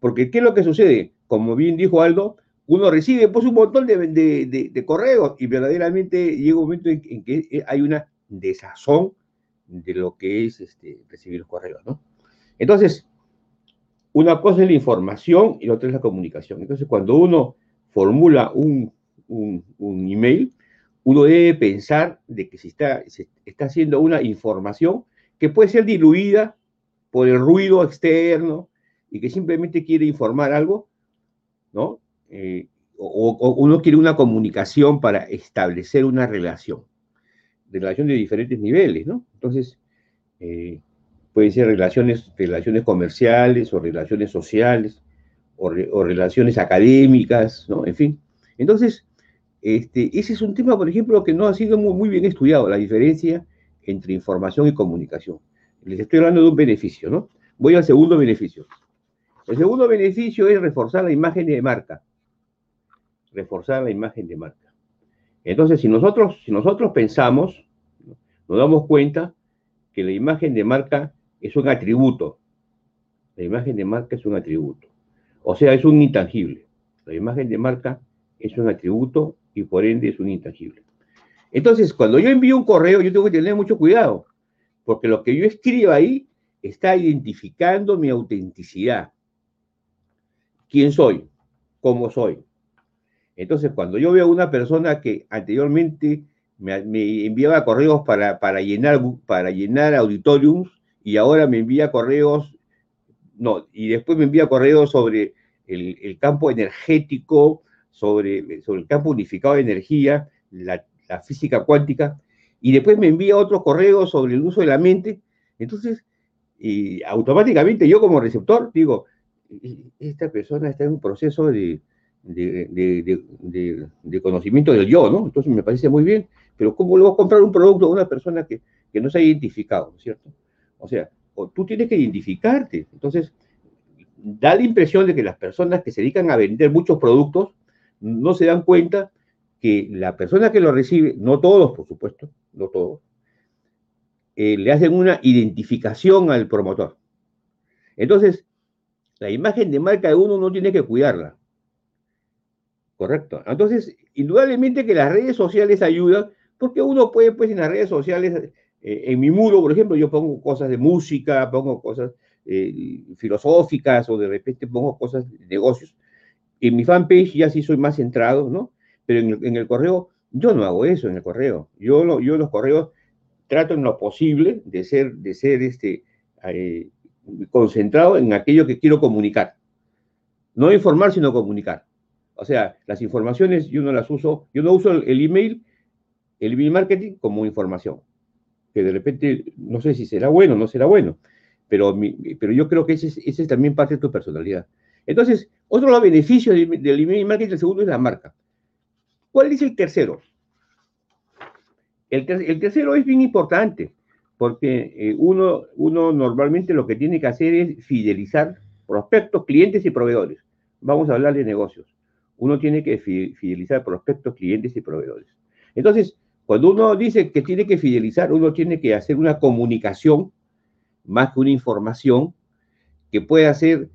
Porque, ¿qué es lo que sucede? Como bien dijo Aldo, uno recibe pues un montón de, correos y verdaderamente llega un momento en, que hay una desazón de lo que es este, recibir los correos, ¿no? Entonces, una cosa es la información y la otra es la comunicación. Entonces, cuando uno formula un, un, email, uno debe pensar de que se está, se está haciendo una información que puede ser diluida por el ruido externo y que simplemente quiere informar algo, ¿no? Eh, o, uno quiere una comunicación para establecer una relación, de relación de diferentes niveles, ¿no? Entonces, eh, pueden ser relaciones, relaciones comerciales o relaciones sociales o, relaciones académicas, ¿no? En fin. Entonces, este, ese es un tema, por ejemplo, que no ha sido muy, muy bien estudiado, la diferencia entre información y comunicación. Les estoy hablando de un beneficio, ¿no? Voy al segundo beneficio. El segundo beneficio es reforzar la imagen de marca. Reforzar la imagen de marca. Entonces, si nosotros, si nosotros pensamos, nos damos cuenta que la imagen de marca es un atributo. La imagen de marca es un atributo. O sea, es un intangible. La imagen de marca es un atributo y por ende es un intangible. Entonces, cuando yo envío un correo, yo tengo que tener mucho cuidado, porque lo que yo escribo ahí está identificando mi autenticidad. ¿Quién soy? ¿Cómo soy? Entonces, cuando yo veo a una persona que anteriormente me, enviaba correos para, para, llenar, para llenar auditoriums, y ahora me envía correos, no, y después me envía correos sobre el, campo energético, sobre, sobre, el campo unificado de energía, la, física cuántica, y después me envía otros correos sobre el uso de la mente. Entonces, y automáticamente yo como receptor digo, esta persona está en un proceso de, de, conocimiento del yo, ¿no? Entonces me parece muy bien, pero ¿cómo le voy a comprar un producto a una persona que, que no se ha identificado, ¿cierto? O sea, tú tienes que identificarte. Entonces, da la impresión de que las personas que se dedican a vender muchos productos no se dan cuenta que la persona que lo recibe, no todos, por supuesto, no todos, eh, le hacen una identificación al promotor. Entonces, la imagen de marca de uno no tiene que cuidarla. Correcto. Entonces, indudablemente que las redes sociales ayudan, porque uno puede, pues, en las redes sociales eh, en mi muro, por ejemplo, yo pongo cosas de música, pongo cosas eh, filosóficas o de repente pongo cosas de negocios. En mi fanpage ya sí soy más centrado, ¿no? Pero en el, correo, yo no hago eso en el correo. Yo, lo, yo los correos trato en lo posible de ser, de ser este, eh, concentrado en aquello que quiero comunicar. No informar, sino comunicar. O sea, las informaciones yo no las uso, yo no uso el, email, el email marketing como información que de repente no sé si será bueno o no será bueno, pero, pero yo creo que ese, es también parte de tu personalidad. Entonces, otro los beneficios del, email marketing, el segundo es la marca. ¿Cuál es el tercero? El, el tercero es bien importante, porque eh, uno, uno normalmente lo que tiene que hacer es fidelizar prospectos, clientes y proveedores. Vamos a hablar de negocios. Uno tiene que fidelizar prospectos, clientes y proveedores. Entonces, cuando uno dice que tiene que fidelizar, uno tiene que hacer una comunicación más que una información que pueda ser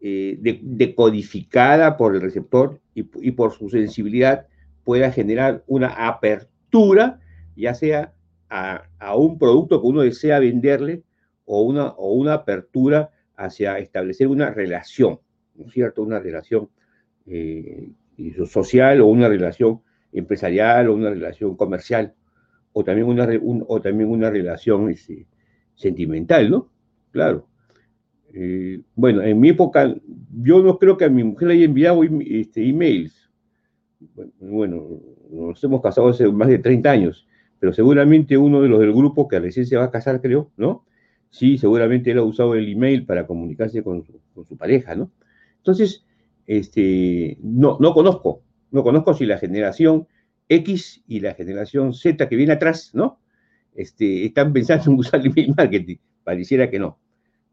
eh, decodificada por el receptor y, y, por su sensibilidad pueda generar una apertura, ya sea a, a, un producto que uno desea venderle o una, o una apertura hacia establecer una relación, ¿no es cierto? Una relación eh, social o una relación empresarial o una relación comercial o también una, o también una relación este, sentimental, ¿no? Claro. Eh, bueno, en mi época, yo no creo que a mi mujer le haya enviado este, emails. Bueno, nos hemos casado hace más de 30 años, pero seguramente uno de los del grupo que recién se va a casar, creo, ¿no? Sí, seguramente él ha usado el email para comunicarse con su, con su pareja, ¿no? Entonces, este, no, no conozco, no conozco si la generación X y la generación Z que viene atrás, ¿no? Este, están pensando en usar el email marketing. Pareciera que no,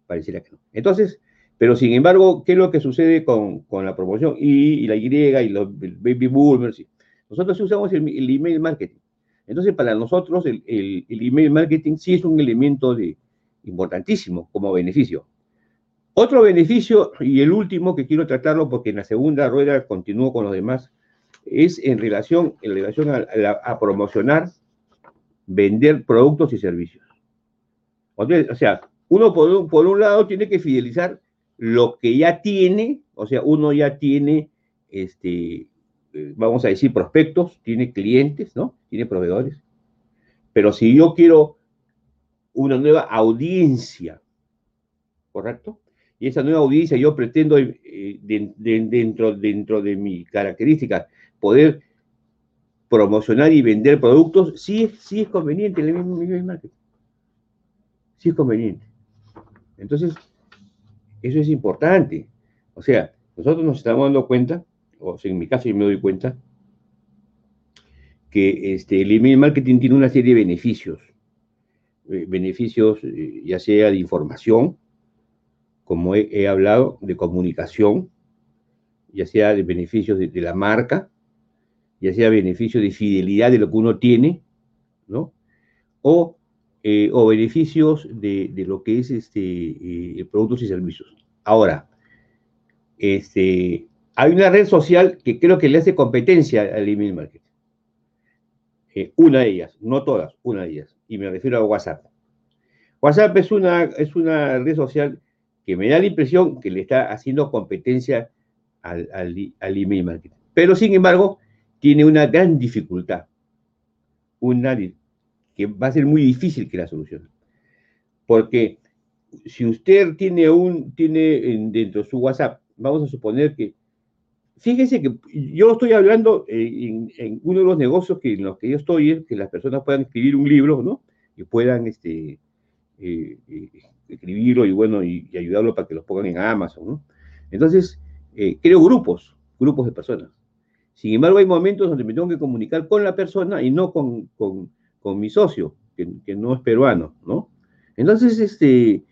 pareciera que no. Entonces, pero sin embargo, ¿qué es lo que sucede con, con la promoción Y y la Y y los baby boomers? Nosotros usamos el, email marketing. Entonces, para nosotros el, email marketing sí es un elemento importantísimo como beneficio. Otro beneficio, y el último que quiero tratarlo porque en la segunda rueda continúo con los demás, es en relación, en relación a, promocionar, vender productos y servicios. O sea, uno por un, por un lado tiene que fidelizar lo que ya tiene, o sea, uno ya tiene, este, eh, vamos a decir, prospectos, tiene clientes, ¿no? Tiene proveedores. Pero si yo quiero una nueva audiencia, ¿correcto? Y esa nueva audiencia yo pretendo eh, de, de, dentro, dentro de mi característica poder promocionar y vender productos, sí, sí es conveniente el email marketing. Sí es conveniente. Entonces, eso es importante. O sea, nosotros nos estamos dando cuenta, o sea, en mi caso yo me doy cuenta, que este, el email marketing tiene una serie de beneficios. Eh, beneficios eh, ya sea de información, como he, hablado, de comunicación, ya sea de beneficios de, de la marca, ya sea beneficio de fidelidad de lo que uno tiene, ¿no? O, eh, o beneficios de, de, lo que es este, eh, productos y servicios. Ahora, este, hay una red social que creo que le hace competencia al email marketing. Eh, una de ellas, no todas, una de ellas, y me refiero a WhatsApp. WhatsApp es una, es una red social que me da la impresión que le está haciendo competencia al, al, email marketing. Pero, sin embargo, tiene una gran dificultad, una que va a ser muy difícil que la solucione. Porque si usted tiene un, tiene dentro de su WhatsApp, vamos a suponer que, fíjese que yo estoy hablando en, en uno de los negocios que, en los que yo estoy, es que las personas puedan escribir un libro, ¿no? Y puedan este, eh, eh, escribirlo y bueno, y, ayudarlo para que los pongan en Amazon, ¿no? Entonces, eh, creo grupos, grupos de personas. Sin embargo, hay momentos donde me tengo que comunicar con la persona y no con, con, con mi socio, que, que, no es peruano, ¿no? Entonces, este,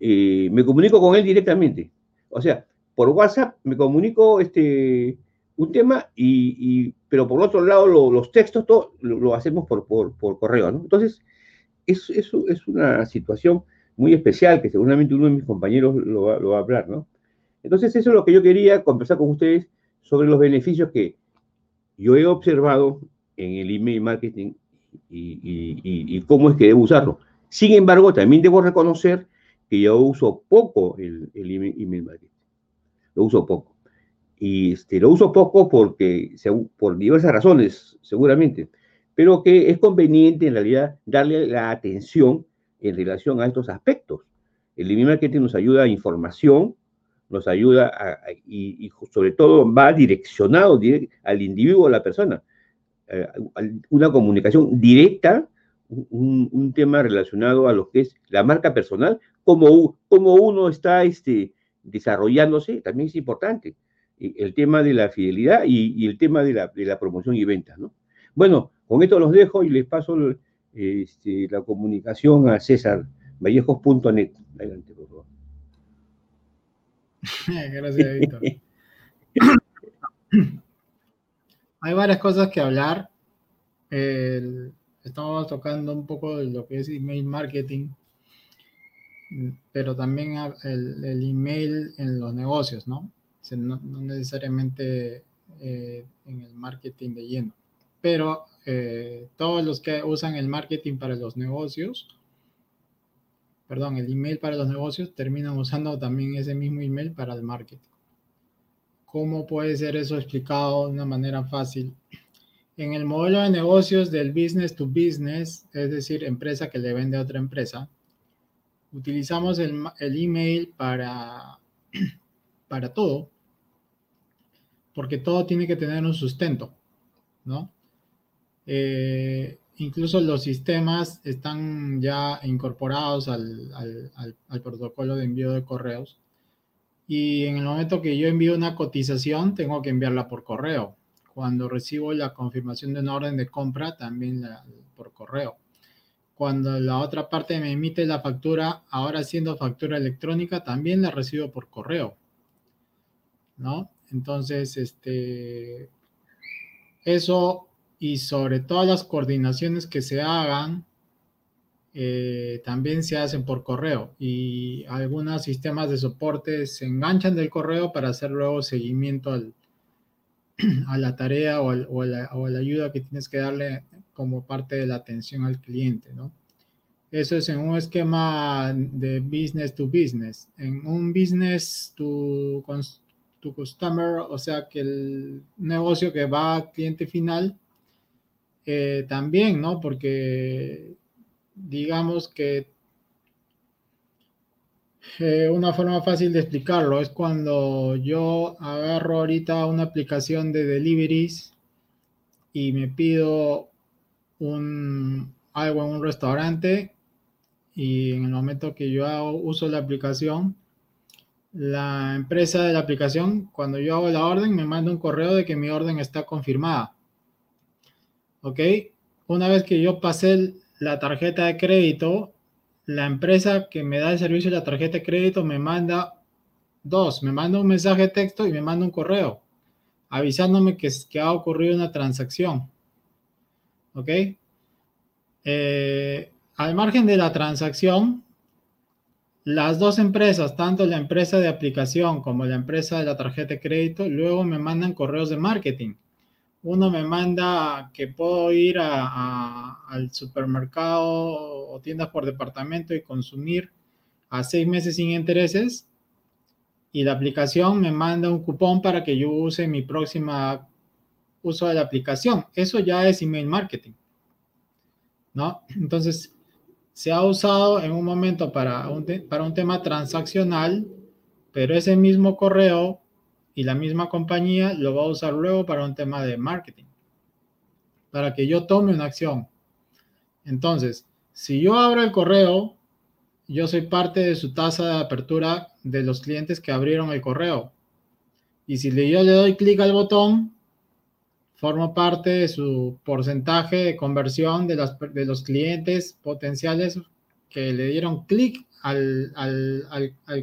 eh, me comunico con él directamente. O sea, por WhatsApp me comunico este, un tema, y, y pero por otro lado lo, los textos todo, lo, hacemos por, por, por correo, ¿no? Entonces, es, es, una situación muy especial que seguramente uno de mis compañeros lo va, a hablar, ¿no? Entonces, eso es lo que yo quería conversar con ustedes sobre los beneficios que, yo he observado en el email marketing y, cómo es que debo usarlo. Sin embargo, también debo reconocer que yo uso poco el, el email marketing. Lo uso poco. Y este, lo uso poco porque, por diversas razones, seguramente, pero que es conveniente en realidad darle la atención en relación a estos aspectos. El email marketing nos ayuda a información, nos ayuda a, a, y, y, sobre todo va direccionado direct, al individuo, a la persona. Eh, una comunicación directa, un, un, tema relacionado a lo que es la marca personal, como, como uno está este, desarrollándose, también es importante. El tema de la fidelidad y, y el tema de la, de la, promoción y ventas, ¿no? Bueno, con esto los dejo y les paso este, la comunicación a César Vallejos.net. Adelante, por favor. Gracias, Víctor. Hay varias cosas que hablar. El, estamos tocando un poco de lo que es email marketing. pero también el, el email en los negocios, ¿no? no, necesariamente eh, en el marketing de lleno. Pero eh, todos los que usan el marketing para los negocios, perdón, el email para los negocios, terminan usando también ese mismo email para el marketing. ¿Cómo puede ser eso explicado de una manera fácil? En el modelo de negocios del business to business, es decir, empresa que le vende a otra empresa, utilizamos el, el email para, para todo, porque todo tiene que tener un sustento, ¿no? Eh, incluso los sistemas están ya incorporados al, al, protocolo de envío de correos. Y en el momento que yo envío una cotización, tengo que enviarla por correo. Cuando recibo la confirmación de una orden de compra, también por correo. Cuando la otra parte me emite la factura, ahora siendo factura electrónica, también la recibo por correo. ¿No? Entonces, este, eso y sobre todas las coordinaciones que se hagan, eh, también se hacen por correo y algunos sistemas de soporte se enganchan del correo para hacer luego seguimiento al, a la tarea o, o, la, o, la, ayuda que tienes que darle como parte de la atención al cliente, ¿no? Eso es en un esquema de business to business. En un business to, tu customer, o sea, que el negocio que va al cliente final, eh, también, ¿no? Porque digamos que eh, una forma fácil de explicarlo es cuando yo agarro ahorita una aplicación de deliveries y me pido un, algo en un restaurante y en el momento que yo uso la aplicación, la empresa de la aplicación, cuando yo hago la orden, me manda un correo de que mi orden está confirmada. ¿Ok? Una vez que yo pasé la tarjeta de crédito, la empresa que me da el servicio de la tarjeta de crédito me manda dos, me manda un mensaje de texto y me manda un correo avisándome que, ha ocurrido una transacción. ¿Ok? Eh, al margen de la transacción, las dos empresas, tanto la empresa de aplicación como la empresa de la tarjeta de crédito, luego me mandan correos de marketing. Uno me manda que puedo ir al supermercado o tiendas por departamento y consumir a seis meses sin intereses. Y la aplicación me manda un cupón para que yo use mi próxima uso de la aplicación. Eso ya es email marketing. ¿No? Entonces, se ha usado en un momento para un, para un tema transaccional, pero ese mismo correo y la misma compañía lo va a usar luego para un tema de marketing, para que yo tome una acción. Entonces, si yo abro el correo, yo soy parte de su tasa de apertura de los clientes que abrieron el correo. Y si yo le doy clic al botón, formo parte de su porcentaje de conversión de, los clientes potenciales que le dieron clic al,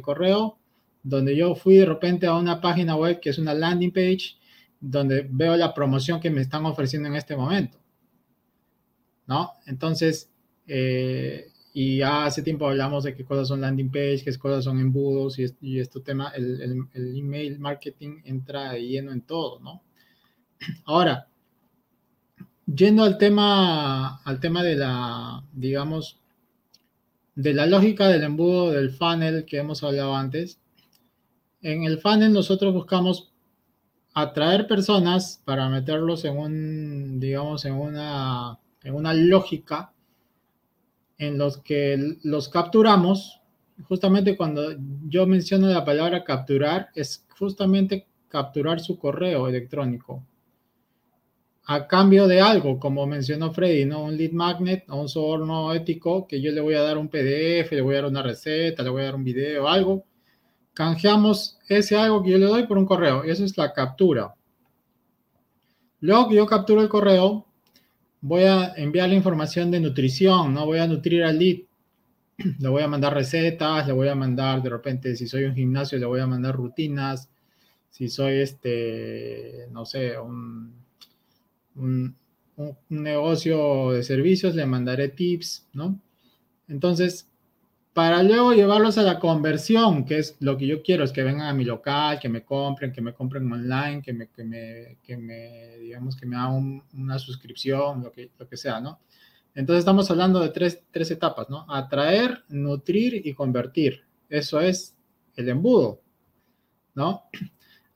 correo, donde yo fui de repente a una página web que es una landing page, donde veo la promoción que me están ofreciendo en este momento. ¿No? Entonces, eh, y hace tiempo hablamos de qué cosas son landing page, qué cosas son embudos y, y este tema, el, el, el, email marketing entra de lleno en todo, ¿no? Ahora, yendo al tema, al tema de la, digamos, de la lógica del embudo del funnel que hemos hablado antes, en el funnel nosotros buscamos atraer personas para meterlos en un, digamos, en una, en una lógica en los que los capturamos. Justamente cuando yo menciono la palabra capturar, es justamente capturar su correo electrónico a cambio de algo, como mencionó Freddy, ¿no? Un lead magnet o un soborno ético que yo le voy a dar un PDF, le voy a dar una receta, le voy a dar un video, algo. Canjeamos ese algo que yo le doy por un correo. Eso es la captura. Luego que yo capturo el correo, voy a enviar la información de nutrición, no voy a nutrir al lead. Le voy a mandar recetas, le voy a mandar de repente, si soy un gimnasio, le voy a mandar rutinas. Si soy este, no sé, un un, negocio de servicios, le mandaré tips, ¿no? Entonces, para luego llevarlos a la conversión, que es lo que yo quiero, es que vengan a mi local, que me compren, que me compren online, que me, digamos, que me hagan una suscripción, lo que, lo que sea, ¿no? Entonces estamos hablando de tres, tres etapas, ¿no? Atraer, nutrir y convertir. Eso es el embudo, ¿no?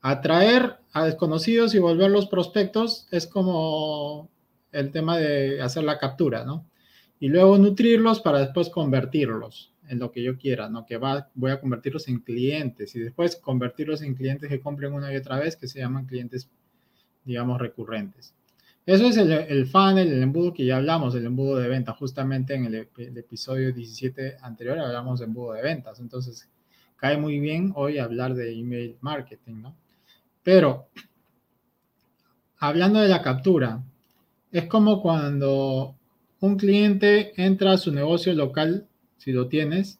Atraer a desconocidos y volverlos prospectos es como el tema de hacer la captura, ¿no? Y luego nutrirlos para después convertirlos en lo que yo quiera, ¿no? Que va, voy a convertirlos en clientes y después convertirlos en clientes que compren una y otra vez, que se llaman clientes, digamos, recurrentes. Eso es el, el funnel, el embudo que ya hablamos, el embudo de venta. Justamente en el, el, episodio 17 anterior hablamos de embudo de ventas. Entonces, cae muy bien hoy hablar de email marketing, ¿no? Pero, hablando de la captura, es como cuando un cliente entra a su negocio local si lo tienes,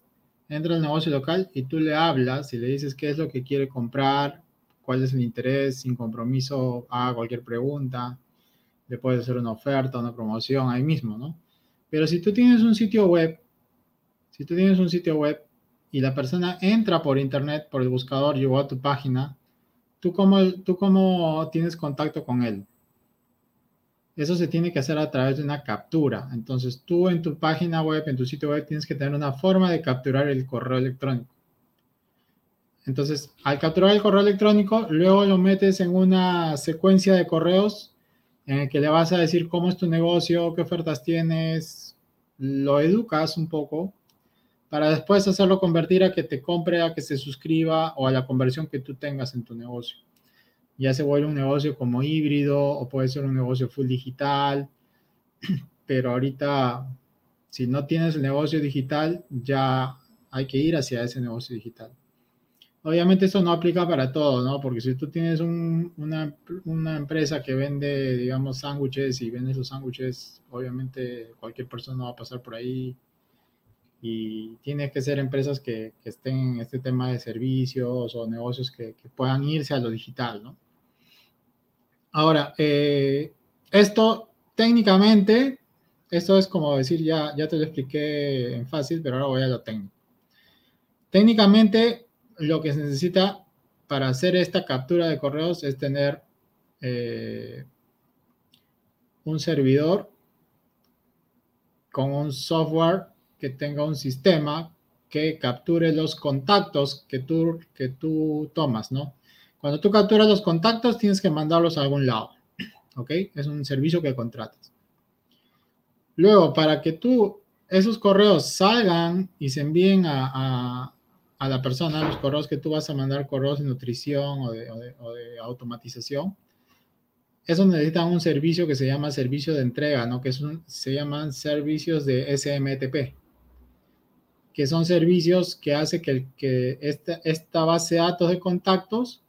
entra al negocio local y tú le hablas y le dices qué es lo que quiere comprar, cuál es el interés, sin compromiso, haga cualquier pregunta, le puedes hacer una oferta, una promoción ahí mismo, ¿no? Pero si tú tienes un sitio web, si tú tienes un sitio web y la persona entra por internet, por el buscador, llegó a tu página, ¿tú cómo, tú tienes contacto con él? Eso se tiene que hacer a través de una captura. Entonces, tú en tu página web, en tu sitio web, tienes que tener una forma de capturar el correo electrónico. Entonces, al capturar el correo electrónico, luego lo metes en una secuencia de correos en el que le vas a decir cómo es tu negocio, qué ofertas tienes, lo educas un poco para después hacerlo convertir a que te compre, a que se suscriba o a la conversión que tú tengas en tu negocio ya se vuelve un negocio como híbrido o puede ser un negocio full digital, pero ahorita si no tienes el negocio digital, ya hay que ir hacia ese negocio digital. Obviamente eso no aplica para todo, ¿no? Porque si tú tienes una, una, empresa que vende, digamos, sándwiches y vende esos sándwiches, obviamente cualquier persona va a pasar por ahí y tiene que ser empresas que, que estén en este tema de servicios o negocios que, que puedan irse a lo digital, ¿no? Ahora, eh, esto técnicamente, esto es como decir, ya, ya te lo expliqué en fácil, pero ahora voy a lo técnico. Técnicamente, lo que se necesita para hacer esta captura de correos es tener eh, un servidor con un software que tenga un sistema que capture los contactos que tú, que tú tomas, ¿no? Cuando tú capturas los contactos, tienes que mandarlos a algún lado. ¿Ok? Es un servicio que contratas. Luego, para que tú, esos correos salgan y se envíen a, la persona, los correos que tú vas a mandar, correos de nutrición o de, automatización, eso necesitan un servicio que se llama servicio de entrega, ¿no? Que se llaman servicios de SMTP, que son servicios que hace que, que esta, esta base de datos de contactos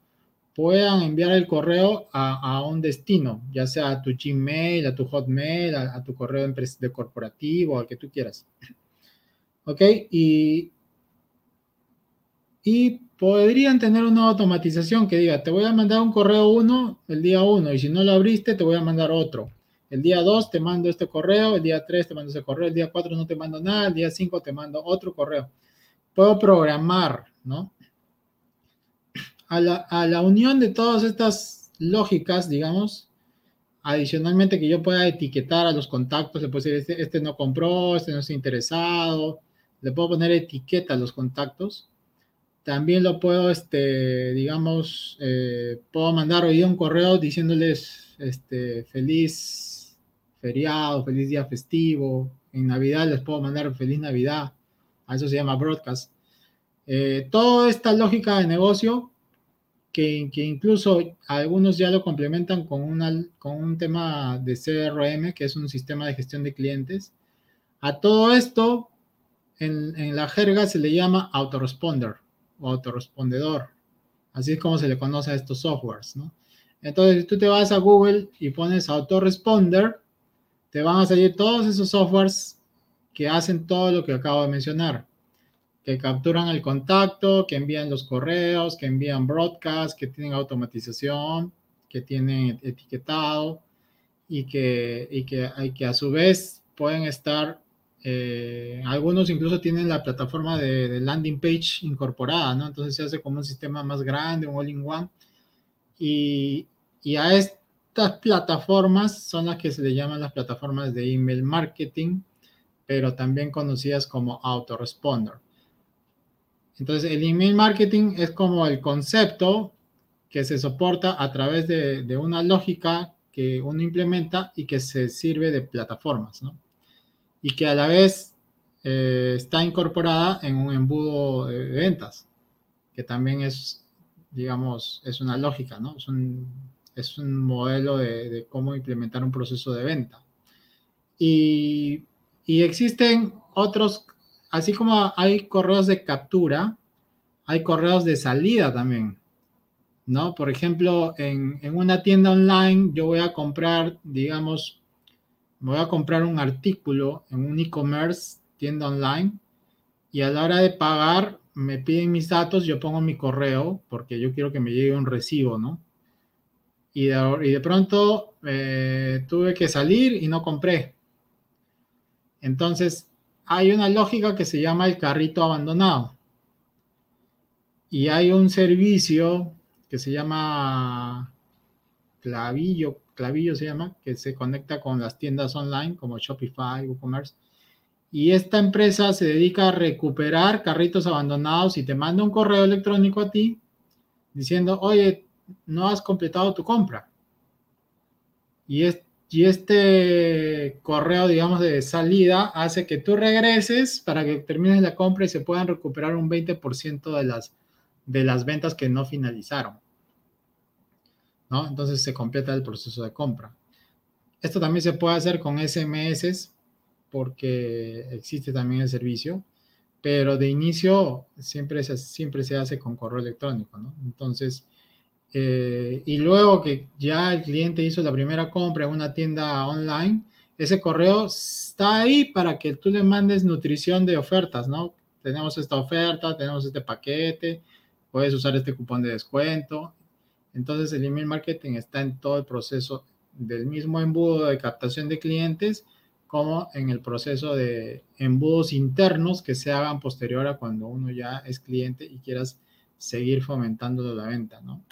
puedan enviar el correo a, un destino, ya sea a tu Gmail, a tu Hotmail, a, tu correo de corporativo, al que tú quieras. ¿Ok? Y, y podrían tener una automatización que diga, te voy a mandar un correo uno el día uno, y si no lo abriste, te voy a mandar otro. El día 2 te mando este correo, el día 3 te mando ese correo, el día 4 no te mando nada, el día 5 te mando otro correo. Puedo programar, ¿no? A la, unión de todas estas lógicas, digamos, adicionalmente que yo pueda etiquetar a los contactos, le puedo decir, este, este no compró, este no está interesado, le puedo poner etiqueta a los contactos. También lo puedo, este, digamos, eh, puedo mandar hoy un correo diciéndoles, este, feliz feriado, feliz día festivo. En Navidad les puedo mandar feliz Navidad. A eso se llama broadcast. Eh, toda esta lógica de negocio que, incluso algunos ya lo complementan con, con un tema de CRM, que es un sistema de gestión de clientes. A todo esto, en, la jerga se le llama autoresponder o autorespondedor. Así es como se le conoce a estos softwares. Entonces, si tú te vas a Google y pones autoresponder, te van a salir todos esos softwares que hacen todo lo que acabo de mencionar que capturan el contacto, que envían los correos, que envían broadcast, que tienen automatización, que tienen etiquetado y que, y que, que a su vez pueden estar eh, algunos incluso tienen la plataforma de, landing page incorporada, ¿no? Entonces se hace como un sistema más grande, un all-in-one. Y, y, a estas plataformas son las que se le llaman las plataformas de email marketing, pero también conocidas como autoresponder. Entonces, el email marketing es como el concepto que se soporta a través de, de una lógica que uno implementa y que se sirve de plataformas, ¿no? y que a la vez eh, está incorporada en un embudo de ventas, que también es, digamos, es una lógica, ¿no? Es un, es un modelo de, cómo implementar un proceso de venta. Y, y, existen otros, así como hay correos de captura, hay correos de salida también, ¿no? Por ejemplo, en, una tienda online yo voy a comprar, digamos, me voy a comprar un artículo en un e-commerce, tienda online, y a la hora de pagar me piden mis datos, yo pongo mi correo porque yo quiero que me llegue un recibo, ¿no? Y de, y de pronto eh, tuve que salir y no compré. Entonces, hay una lógica que se llama el carrito abandonado. Y hay un servicio que se llama clavillo Clavillo se llama, que se conecta con las tiendas online como Shopify, WooCommerce. Y esta empresa se dedica a recuperar carritos abandonados y te manda un correo electrónico a ti diciendo, oye, no has completado tu compra. Y, y este correo, digamos, de salida hace que tú regreses para que termines la compra y se puedan recuperar un 20% de las, de las ventas que no finalizaron. ¿no? Entonces se completa el proceso de compra. Esto también se puede hacer con SMS porque existe también el servicio, pero de inicio siempre se, siempre se hace con correo electrónico. Entonces, eh, y luego que ya el cliente hizo la primera compra en una tienda online, ese correo está ahí para que tú le mandes nutrición de ofertas, ¿no? Tenemos esta oferta, tenemos este paquete, puedes usar este cupón de descuento entonces el email marketing está en todo el proceso del mismo embudo de captación de clientes como en el proceso de embudos internos que se hagan posterior a cuando uno ya es cliente y quieras seguir fomentando la venta, ¿no?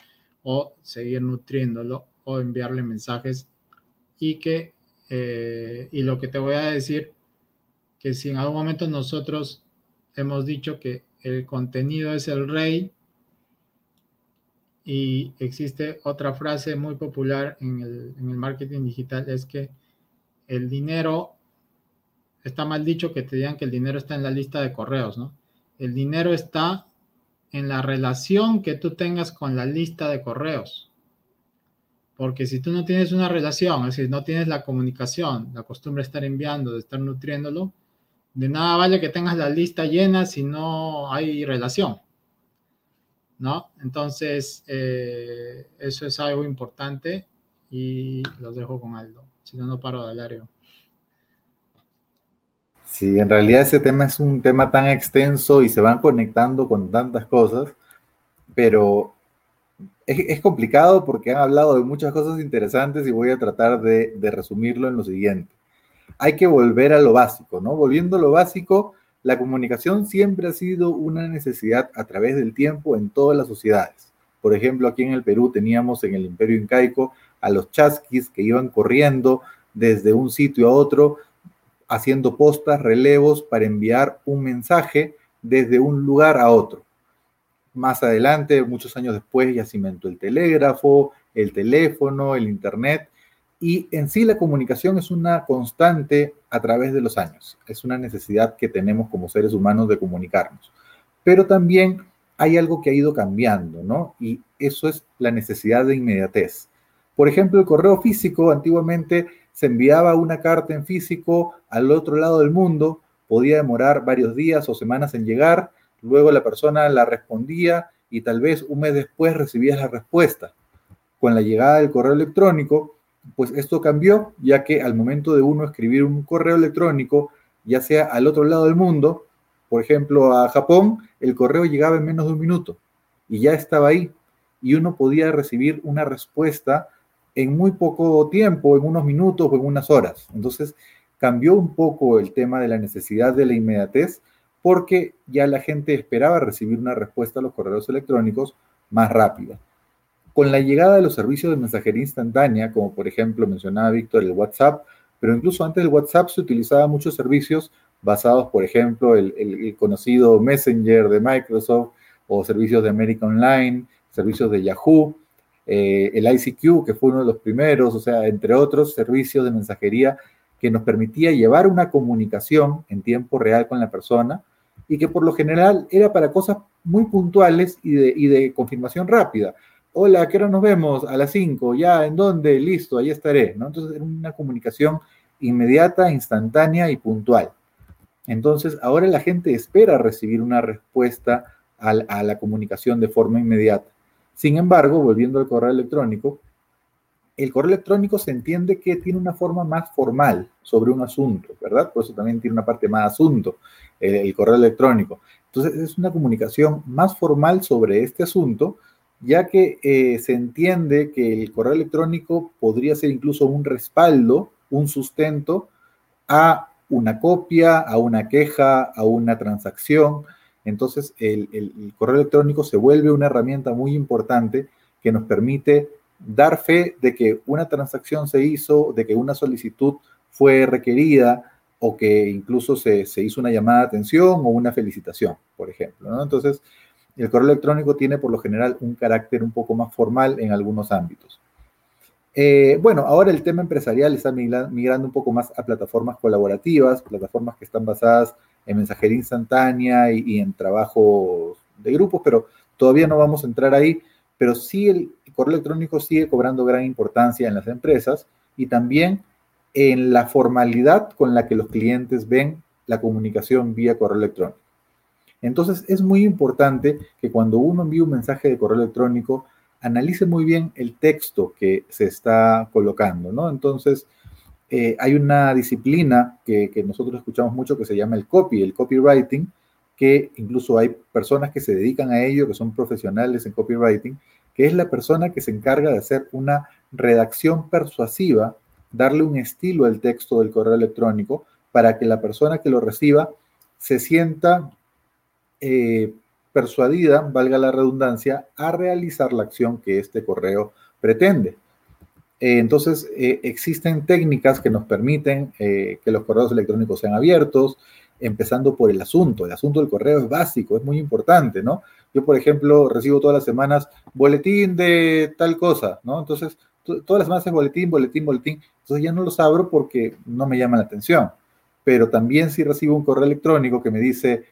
O seguir nutriéndolo o enviarle mensajes y que, eh, y lo que te voy a decir, que si en algún momento nosotros hemos dicho que el contenido es el rey, y existe otra frase muy popular en el, en el, marketing digital, es que el dinero, está mal dicho que te digan que el dinero está en la lista de correos, ¿no? El dinero está en la relación que tú tengas con la lista de correos. Porque si tú no tienes una relación, es decir, no tienes la comunicación, la costumbre de estar enviando, de estar nutriéndolo, de nada vale que tengas la lista llena si no hay relación. ¿no? Entonces, eh, eso es algo importante y los dejo con Aldo, si no, no paro de hablar Sí, en realidad ese tema es un tema tan extenso y se van conectando con tantas cosas, pero es, complicado porque han hablado de muchas cosas interesantes y voy a tratar de, de resumirlo en lo siguiente. Hay que volver a lo básico, ¿no? Volviendo a lo básico, la comunicación siempre ha sido una necesidad a través del tiempo en todas las sociedades. Por ejemplo, aquí en el Perú teníamos en el Imperio Incaico a los chasquis que iban corriendo desde un sitio a otro, haciendo postas, relevos para enviar un mensaje desde un lugar a otro. Más adelante, muchos años después, ya se inventó el telégrafo, el teléfono, el internet, y en sí la comunicación es una constante a través de los años, es una necesidad que tenemos como seres humanos de comunicarnos. Pero también hay algo que ha ido cambiando, ¿no? Y eso es la necesidad de inmediatez. Por ejemplo, el correo físico antiguamente se enviaba una carta en físico al otro lado del mundo, podía demorar varios días o semanas en llegar, luego la persona la respondía y tal vez un mes después recibías la respuesta. Con la llegada del correo electrónico, pues esto cambió, ya que al momento de uno escribir un correo electrónico, ya sea al otro lado del mundo, por ejemplo a Japón, el correo llegaba en menos de un minuto y ya estaba ahí y uno podía recibir una respuesta en muy poco tiempo, en unos minutos o en unas horas. Entonces, cambió un poco el tema de la necesidad de la inmediatez porque ya la gente esperaba recibir una respuesta a los correos electrónicos más rápida. Con la llegada de los servicios de mensajería instantánea, como por ejemplo mencionaba Víctor el WhatsApp, pero incluso antes del WhatsApp se utilizaban muchos servicios basados, por ejemplo, el, el, conocido Messenger de Microsoft o servicios de América Online, servicios de Yahoo, eh, el ICQ, que fue uno de los primeros, o sea, entre otros servicios de mensajería que nos permitía llevar una comunicación en tiempo real con la persona y que por lo general era para cosas muy puntuales y de, y de confirmación rápida. Hola, ¿a qué hora nos vemos? A las 5, ya, ¿en dónde? Listo, ahí estaré. Entonces era una comunicación inmediata, instantánea y puntual. Entonces, ahora la gente espera recibir una respuesta a la comunicación de forma inmediata. Sin embargo, volviendo al correo electrónico, el correo electrónico se entiende que tiene una forma más formal sobre un asunto, ¿verdad? Por eso también tiene una parte más asunto, el, correo electrónico. Entonces, es una comunicación más formal sobre este asunto, ya que eh, se entiende que el correo electrónico podría ser incluso un respaldo, un sustento a una copia, a una queja, a una transacción. Entonces, el, correo electrónico se vuelve una herramienta muy importante que nos permite dar fe de que una transacción se hizo, de que una solicitud fue requerida o que incluso se, hizo una llamada de atención o una felicitación, por ejemplo. Entonces, el correo electrónico tiene por lo general un carácter un poco más formal en algunos ámbitos. Eh, bueno, ahora el tema empresarial está migrando un poco más a plataformas colaborativas, plataformas que están basadas en mensajería instantánea y, en trabajos de grupos, pero todavía no vamos a entrar ahí, pero sí el correo electrónico sigue cobrando gran importancia en las empresas y también en la formalidad con la que los clientes ven la comunicación vía correo electrónico. Entonces es muy importante que cuando uno envía un mensaje de correo electrónico, analice muy bien el texto que se está colocando, ¿no? Entonces, eh, hay una disciplina que, nosotros escuchamos mucho que se llama el copy, el copywriting, que incluso hay personas que se dedican a ello, que son profesionales en copywriting, que es la persona que se encarga de hacer una redacción persuasiva, darle un estilo al texto del correo electrónico para que la persona que lo reciba se sienta eh, persuadida, valga la redundancia, a realizar la acción que este correo pretende. Eh, entonces, eh, existen técnicas que nos permiten que los correos electrónicos sean abiertos, empezando por el asunto. El asunto del correo es básico, es muy importante, ¿no? Yo, por ejemplo, recibo todas las semanas boletín de tal cosa, ¿no? Entonces, todas las semanas es boletín, boletín, boletín. Entonces ya no los abro porque no me llama la atención. Pero también si recibo un correo electrónico que me dice,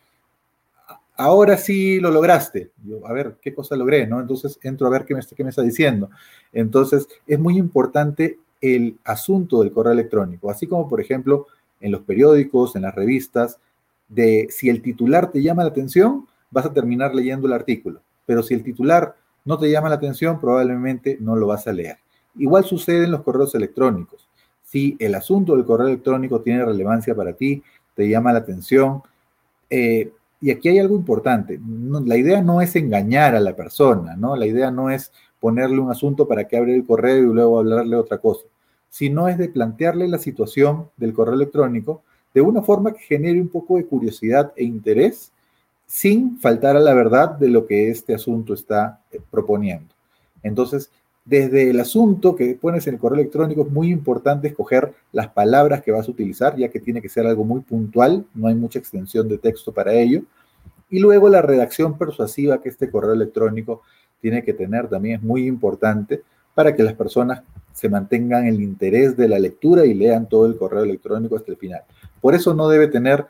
ahora sí lo lograste. Yo, a ver, ¿qué cosa logré? ¿no? Entonces entro a ver qué me, está diciendo. Entonces es muy importante el asunto del correo electrónico, así como por ejemplo en los periódicos, en las revistas, de si el titular te llama la atención, vas a terminar leyendo el artículo, pero si el titular no te llama la atención, probablemente no lo vas a leer. Igual sucede en los correos electrónicos. Si el asunto del correo electrónico tiene relevancia para ti, te llama la atención, eh, y aquí hay algo importante. la idea no es engañar a la persona, ¿no? La idea no es ponerle un asunto para que abra el correo y luego hablarle otra cosa, sino es de plantearle la situación del correo electrónico de una forma que genere un poco de curiosidad e interés sin faltar a la verdad de lo que este asunto está eh, proponiendo. Entonces, desde el asunto que pones en el correo electrónico es muy importante escoger las palabras que vas a utilizar, ya que tiene que ser algo muy puntual, no hay mucha extensión de texto para ello. Y luego la redacción persuasiva que este correo electrónico tiene que tener también es muy importante para que las personas se mantengan el interés de la lectura y lean todo el correo electrónico hasta el final. Por eso no debe tener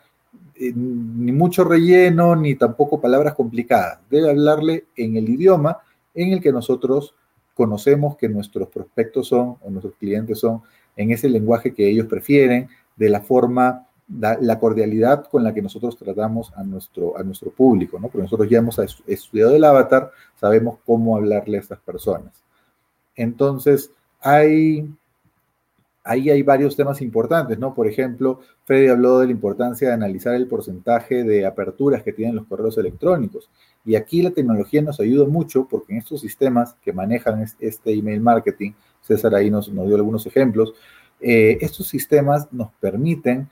eh, ni mucho relleno ni tampoco palabras complicadas. Debe hablarle en el idioma en el que nosotros conocemos que nuestros prospectos son o nuestros clientes son en ese lenguaje que ellos prefieren, de la forma, la, cordialidad con la que nosotros tratamos a nuestro, a nuestro público, ¿no? Porque nosotros ya hemos estudiado el avatar, sabemos cómo hablarle a estas personas. Entonces, hay, ahí hay varios temas importantes, ¿no? Por ejemplo, Freddy habló de la importancia de analizar el porcentaje de aperturas que tienen los correos electrónicos. Y aquí la tecnología nos ayuda mucho porque en estos sistemas que manejan este email marketing, César ahí nos, dio algunos ejemplos, eh, estos sistemas nos permiten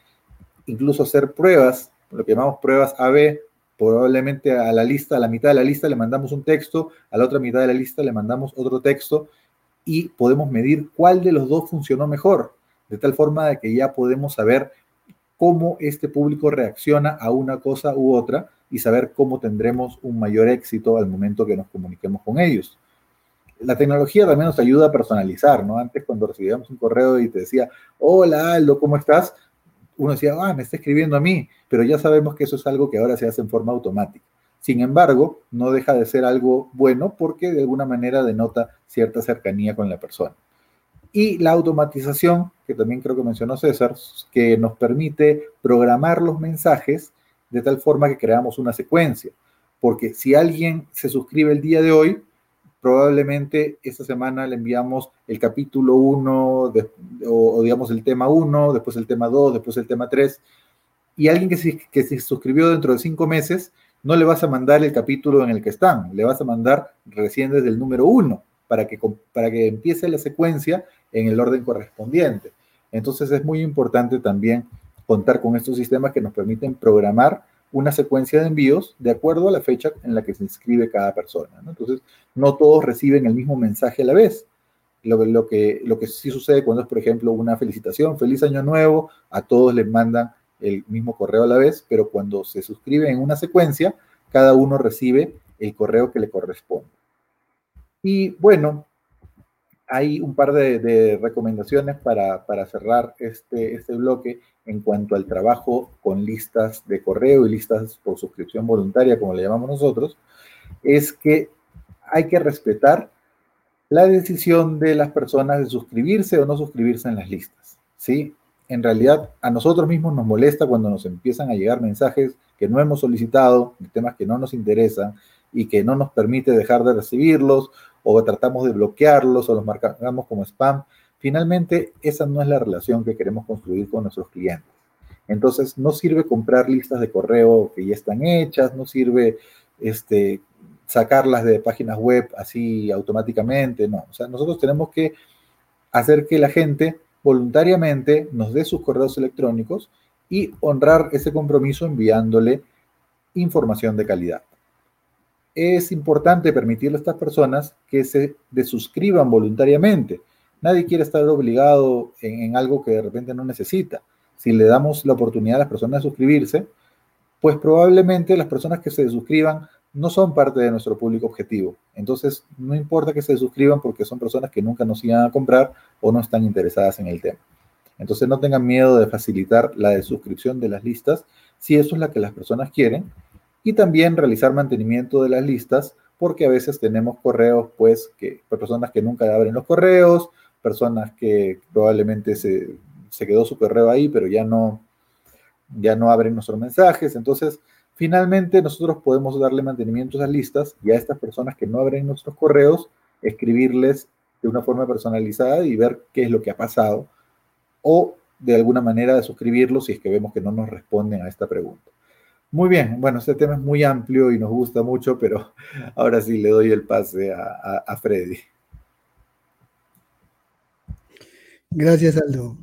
incluso hacer pruebas, lo que llamamos pruebas AB, probablemente a la lista, a la mitad de la lista le mandamos un texto, a la otra mitad de la lista le mandamos otro texto y podemos medir cuál de los dos funcionó mejor, de tal forma de que ya podemos saber cómo este público reacciona a una cosa u otra y saber cómo tendremos un mayor éxito al momento que nos comuniquemos con ellos. La tecnología también nos ayuda a personalizar, ¿no? Antes cuando recibíamos un correo y te decía, hola Aldo, ¿cómo estás? Uno decía, ah, me está escribiendo a mí, pero ya sabemos que eso es algo que ahora se hace en forma automática. Sin embargo, no deja de ser algo bueno porque de alguna manera denota cierta cercanía con la persona. Y la automatización, que también creo que mencionó César, que nos permite programar los mensajes de tal forma que creamos una secuencia. Porque si alguien se suscribe el día de hoy, probablemente esta semana le enviamos el capítulo 1 o, digamos el tema 1, después el tema 2, después el tema 3. Y alguien que se, que se suscribió dentro de cinco meses, no le vas a mandar el capítulo en el que están, le vas a mandar recién desde el número 1 para que, para que empiece la secuencia en el orden correspondiente. Entonces es muy importante también contar con estos sistemas que nos permiten programar una secuencia de envíos de acuerdo a la fecha en la que se inscribe cada persona. Entonces, no todos reciben el mismo mensaje a la vez. Lo, lo, que, lo que sí sucede cuando es, por ejemplo, una felicitación, feliz año nuevo, a todos les mandan el mismo correo a la vez, pero cuando se suscribe en una secuencia, cada uno recibe el correo que le corresponde. Y bueno, hay un par de, recomendaciones para, cerrar este, este bloque en cuanto al trabajo con listas de correo y listas por suscripción voluntaria, como le llamamos nosotros, es que hay que respetar la decisión de las personas de suscribirse o no suscribirse en las listas. ¿sí? En realidad, a nosotros mismos nos molesta cuando nos empiezan a llegar mensajes que no hemos solicitado, temas que no nos interesan y que no nos permite dejar de recibirlos o tratamos de bloquearlos o los marcamos como spam. Finalmente, esa no es la relación que queremos construir con nuestros clientes. Entonces, no sirve comprar listas de correo que ya están hechas, no sirve este, sacarlas de páginas web así automáticamente, no. O sea, nosotros tenemos que hacer que la gente voluntariamente nos dé sus correos electrónicos y honrar ese compromiso enviándole información de calidad es importante permitirle a estas personas que se desuscriban voluntariamente. Nadie quiere estar obligado en, algo que de repente no necesita. Si le damos la oportunidad a las personas de suscribirse, pues probablemente las personas que se suscriban no son parte de nuestro público objetivo. Entonces, no importa que se suscriban porque son personas que nunca nos iban a comprar o no están interesadas en el tema. Entonces, no tengan miedo de facilitar la desuscripción de las listas si eso es la que las personas quieren y también realizar mantenimiento de las listas, porque a veces tenemos correos, pues, que personas que nunca abren los correos, personas que probablemente se, se quedó su correo ahí, pero ya no, ya no abren nuestros mensajes. Entonces, finalmente nosotros podemos darle mantenimiento a esas listas y a estas personas que no abren nuestros correos, escribirles de una forma personalizada y ver qué es lo que ha pasado o de alguna manera de suscribirlos si es que vemos que no nos responden a esta pregunta. Muy bien, bueno, este tema es muy amplio y nos gusta mucho, pero ahora sí le doy el pase a, Freddy. Gracias, Aldo.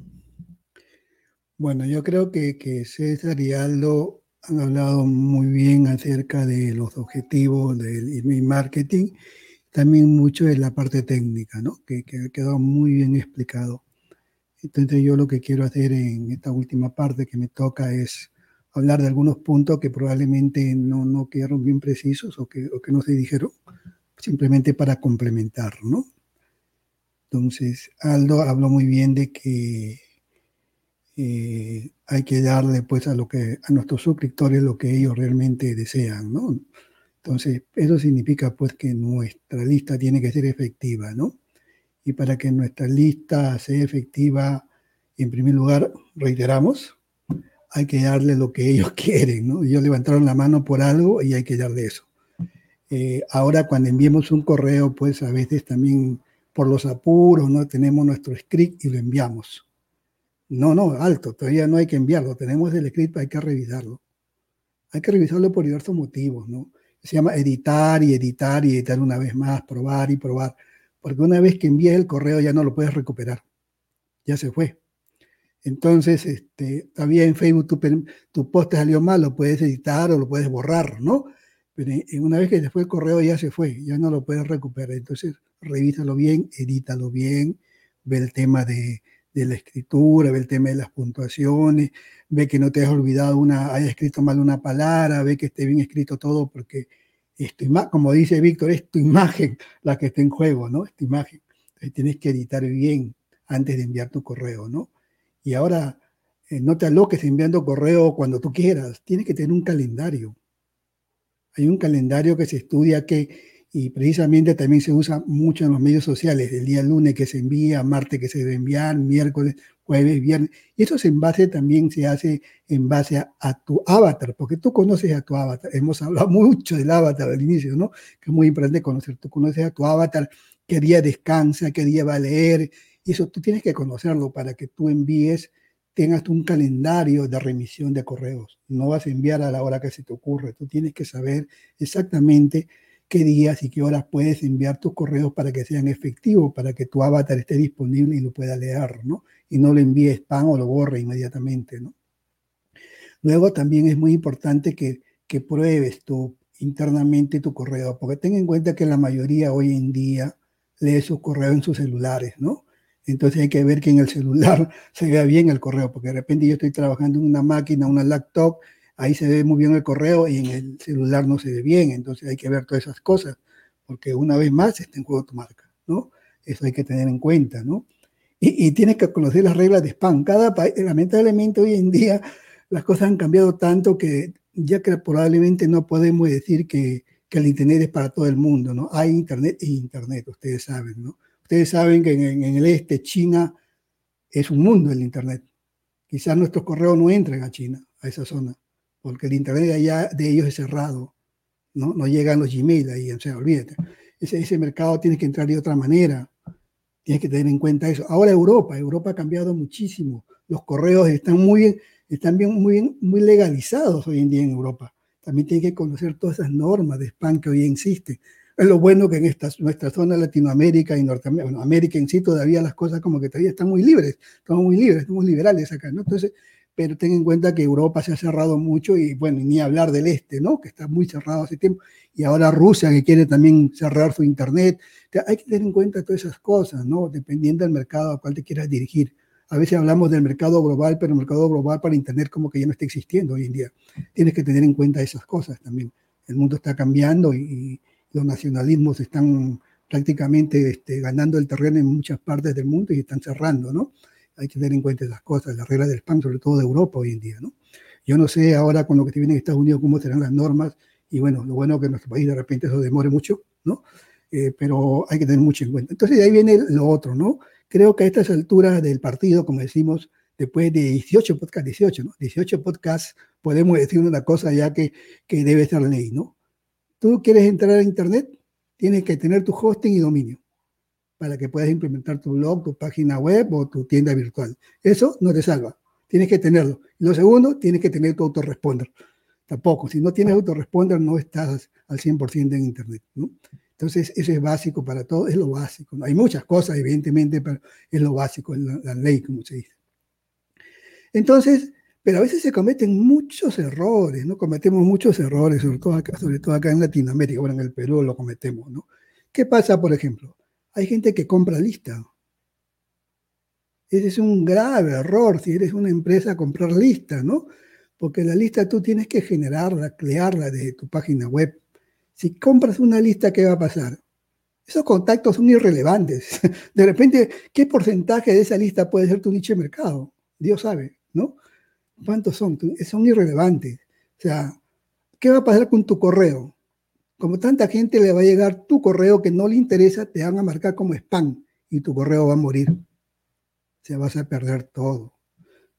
Bueno, yo creo que, que, César y Aldo han hablado muy bien acerca de los objetivos del email marketing, también mucho de la parte técnica, ¿no? Que, que ha quedado muy bien explicado. Entonces yo lo que quiero hacer en esta última parte que me toca es hablar de algunos puntos que probablemente no, no quedaron bien precisos o que, o que no se dijeron, simplemente para complementar, ¿no? Entonces, Aldo habló muy bien de que eh, hay que darle pues a lo que a nuestros suscriptores lo que ellos realmente desean, ¿no? Entonces, eso significa pues que nuestra lista tiene que ser efectiva, ¿no? Y para que nuestra lista sea efectiva, en primer lugar, reiteramos, hay que darle lo que ellos quieren, ¿no? Ellos levantaron la mano por algo y hay que darle eso. Eh, ahora cuando enviemos un correo, pues a veces también por los apuros, ¿no? Tenemos nuestro script y lo enviamos. No, no, alto, todavía no hay que enviarlo. Tenemos el script, hay que revisarlo. Hay que revisarlo por diversos motivos, ¿no? Se llama editar y editar y editar una vez más, probar y probar. Porque una vez que envíes el correo ya no lo puedes recuperar. Ya se fue. Entonces, este, todavía en Facebook tu, post salió mal, lo puedes editar o lo puedes borrar, ¿no? Pero una vez que se fue el correo ya se fue, ya no lo puedes recuperar. Entonces, revísalo bien, edítalo bien, ve el tema de, de la escritura, ve el tema de las puntuaciones, ve que no te has olvidado una, haya escrito mal una palabra, ve que esté bien escrito todo, porque esto, como dice Víctor, es tu imagen la que está en juego, ¿no? Es tu imagen. Entonces tienes que editar bien antes de enviar tu correo, ¿no? Y ahora, eh, no te aloques enviando correo cuando tú quieras, tienes que tener un calendario. Hay un calendario que se estudia que y precisamente también se usa mucho en los medios sociales, el día lunes que se envía, martes que se debe enviar, miércoles, jueves, viernes. Y eso en base también se hace en base a, tu avatar, porque tú conoces a tu avatar. Hemos hablado mucho del avatar al inicio, ¿no? Que es muy importante conocer. Tú conoces a tu avatar, qué día descansa, qué día va a leer. Y eso tú tienes que conocerlo para que tú envíes, tengas un calendario de remisión de correos. No vas a enviar a la hora que se te ocurre. Tú tienes que saber exactamente qué días y qué horas puedes enviar tus correos para que sean efectivos, para que tu avatar esté disponible y lo pueda leer, ¿no? Y no lo envíe spam o lo borre inmediatamente, ¿no? Luego también es muy importante que, que pruebes tu, internamente tu correo, porque ten en cuenta que la mayoría hoy en día lee sus correos en sus celulares, ¿no? Entonces hay que ver que en el celular se vea bien el correo, porque de repente yo estoy trabajando en una máquina, una laptop, ahí se ve muy bien el correo y en el celular no se ve bien, entonces hay que ver todas esas cosas, porque una vez más está en juego tu marca, ¿no? Eso hay que tener en cuenta, ¿no? Y, tienes que conocer las reglas de spam. Cada país, lamentablemente hoy en día las cosas han cambiado tanto que ya que probablemente no podemos decir que, el Internet es para todo el mundo, ¿no? Hay Internet y Internet, ustedes saben, ¿no? Ustedes saben que en, en el este, China, es un mundo el Internet. Quizás nuestros correos no entren a China, a esa zona porque el internet allá de ellos es cerrado, ¿no? No llegan los Gmail ahí, o sea, olvídate. Ese, ese mercado tiene que entrar de otra manera, tienes que tener en cuenta eso. Ahora Europa, Europa ha cambiado muchísimo, los correos están muy, están bien, muy, muy legalizados hoy en día en Europa. También tiene que conocer todas esas normas de spam que hoy existen. Es lo bueno que en esta, nuestra zona Latinoamérica y Norteamérica, bueno, América en sí todavía las cosas como que todavía están muy libres, estamos muy libres, estamos liberales acá, ¿no? Entonces, pero ten en cuenta que Europa se ha cerrado mucho y bueno, ni hablar del este, ¿no? Que está muy cerrado hace tiempo, y ahora Rusia que quiere también cerrar su Internet. hay que tener en cuenta todas esas cosas, ¿no? Dependiendo del mercado al cual te quieras dirigir. A veces hablamos del mercado global, pero el mercado global para Internet como que ya no está existiendo hoy en día. Tienes que tener en cuenta esas cosas también. El mundo está cambiando y, los nacionalismos están prácticamente este, ganando el terreno en muchas partes del mundo y están cerrando, ¿no? Hay que tener en cuenta esas cosas, las reglas del spam, sobre todo de Europa hoy en día, ¿no? Yo no sé ahora con lo que te viene en Estados Unidos cómo serán las normas, y bueno, lo bueno que en nuestro país de repente eso demore mucho, ¿no? Eh, pero hay que tener mucho en cuenta. Entonces de ahí viene lo otro, ¿no? Creo que a estas alturas del partido, como decimos, después de 18 podcasts, 18, ¿no? 18 podcasts, podemos decir una cosa ya que, que debe ser ley, ¿no? Tú quieres entrar a Internet, tienes que tener tu hosting y dominio para que puedas implementar tu blog, tu página web o tu tienda virtual. Eso no te salva. Tienes que tenerlo. lo segundo, tienes que tener tu autoresponder. Tampoco, si no tienes autoresponder, no estás al 100% en Internet. Entonces, eso es básico para todo, es lo básico. Hay muchas cosas, evidentemente, pero es lo básico, la, la ley, como se dice. Entonces, pero a veces se cometen muchos errores, ¿no? Cometemos muchos errores, sobre todo acá, sobre todo acá en Latinoamérica, bueno, en el Perú lo cometemos, ¿no? ¿Qué pasa, por ejemplo? Hay gente que compra lista. Ese es un grave error si eres una empresa comprar lista, ¿no? Porque la lista tú tienes que generarla, crearla desde tu página web. Si compras una lista, ¿qué va a pasar? Esos contactos son irrelevantes. De repente, ¿qué porcentaje de esa lista puede ser tu nicho de mercado? Dios sabe, ¿no? ¿Cuántos son? Son irrelevantes. O sea, ¿qué va a pasar con tu correo? Como tanta gente le va a llegar tu correo que no le interesa, te van a marcar como spam y tu correo va a morir. Se vas a perder todo.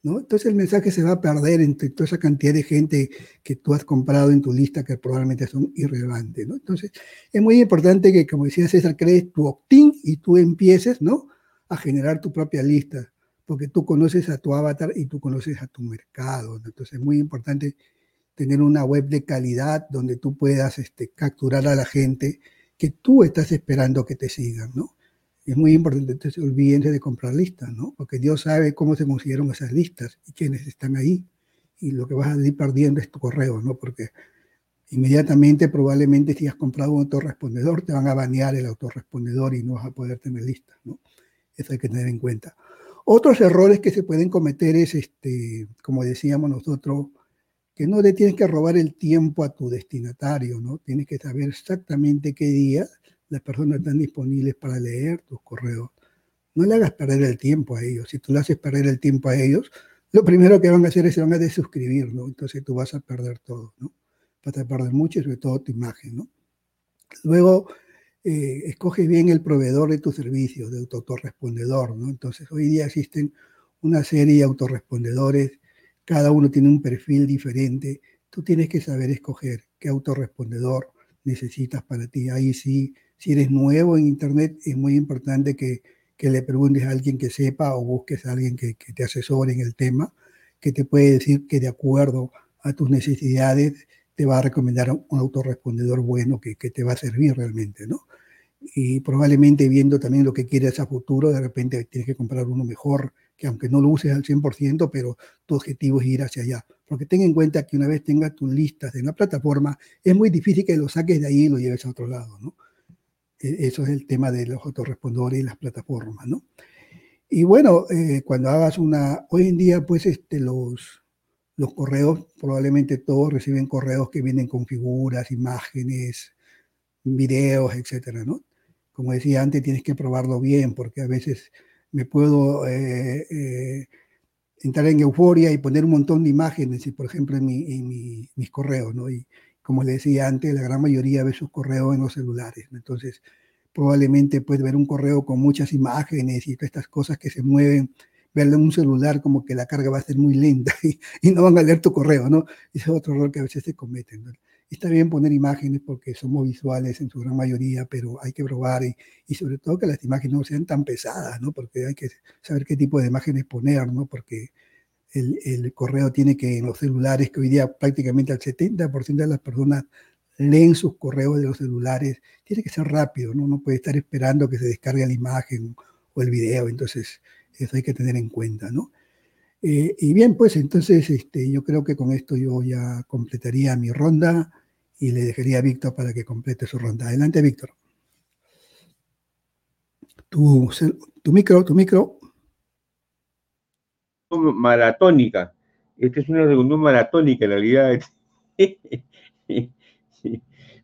¿no? Entonces el mensaje se va a perder entre toda esa cantidad de gente que tú has comprado en tu lista que probablemente son irrelevantes. ¿no? Entonces es muy importante que, como decía César, crees tu opt-in y tú empieces ¿no? a generar tu propia lista, porque tú conoces a tu avatar y tú conoces a tu mercado. Entonces es muy importante tener una web de calidad donde tú puedas este, capturar a la gente que tú estás esperando que te sigan, ¿no? es muy importante, entonces olvídense de comprar listas, ¿no? Porque Dios sabe cómo se consiguieron esas listas y quiénes están ahí. Y lo que vas a ir perdiendo es tu correo, ¿no? Porque inmediatamente probablemente si has comprado un autorrespondedor te van a banear el autorrespondedor y no vas a poder tener listas, ¿no? Eso hay que tener en cuenta. Otros errores que se pueden cometer es, este, como decíamos nosotros, que no le tienes que robar el tiempo a tu destinatario, ¿no? Tienes que saber exactamente qué día las personas están disponibles para leer tus correos. No le hagas perder el tiempo a ellos. Si tú le haces perder el tiempo a ellos, lo primero que van a hacer es se van a desuscribir, ¿no? Entonces tú vas a perder todo, ¿no? Vas a perder mucho y sobre todo tu imagen, ¿no? Luego, eh, escoge bien el proveedor de tu servicio, de tu autorrespondedor, ¿no? Entonces, hoy día existen una serie de autorrespondedores, cada uno tiene un perfil diferente. Tú tienes que saber escoger qué autorrespondedor necesitas para ti. Ahí sí si eres nuevo en Internet, es muy importante que, le preguntes a alguien que sepa o busques a alguien que, te asesore en el tema, que te puede decir que de acuerdo a tus necesidades te va a recomendar un autorrespondedor bueno que, que te va a servir realmente, ¿no? Y probablemente viendo también lo que quieres a futuro, de repente tienes que comprar uno mejor, que aunque no lo uses al 100%, pero tu objetivo es ir hacia allá. Porque ten en cuenta que una vez tengas tus listas en la plataforma, es muy difícil que lo saques de ahí y lo lleves a otro lado, ¿no? E-, eso es el tema de los autorrespondedores y las plataformas, ¿no? Y bueno, eh, cuando hagas una, hoy en día, pues este, los, los correos, probablemente todos reciben correos que vienen con figuras, imágenes, videos, etcétera, ¿no? Como decía antes, tienes que probarlo bien, porque a veces me puedo eh, eh, entrar en euforia y poner un montón de imágenes, y por ejemplo, en, mi, mis correos, ¿no? Y, como le decía antes, la gran mayoría ve sus correos en los celulares. Entonces, probablemente puedes ver un correo con muchas imágenes y todas estas cosas que se mueven, verlo en un celular como que la carga va a ser muy lenta y, no van a leer tu correo, ¿no? Ese es otro error que a veces se cometen. Está bien poner imágenes porque somos visuales en su gran mayoría, pero hay que probar y, y, sobre todo que las imágenes no sean tan pesadas, ¿no? Porque hay que saber qué tipo de imágenes poner, ¿no? Porque el, correo tiene que en los celulares, que hoy día prácticamente el 70% de las personas leen sus correos de los celulares, tiene que ser rápido, ¿no? No puede estar esperando que se descargue la imagen o el video, entonces eso hay que tener en cuenta, ¿no? Eh, y bien, pues entonces este, yo creo que con esto yo ya completaría mi ronda y le dejaría a Víctor para que complete su ronda. Adelante, Víctor. Tu, tu micro, tu micro maratónica. Esta es una reunión maratónica en realidad.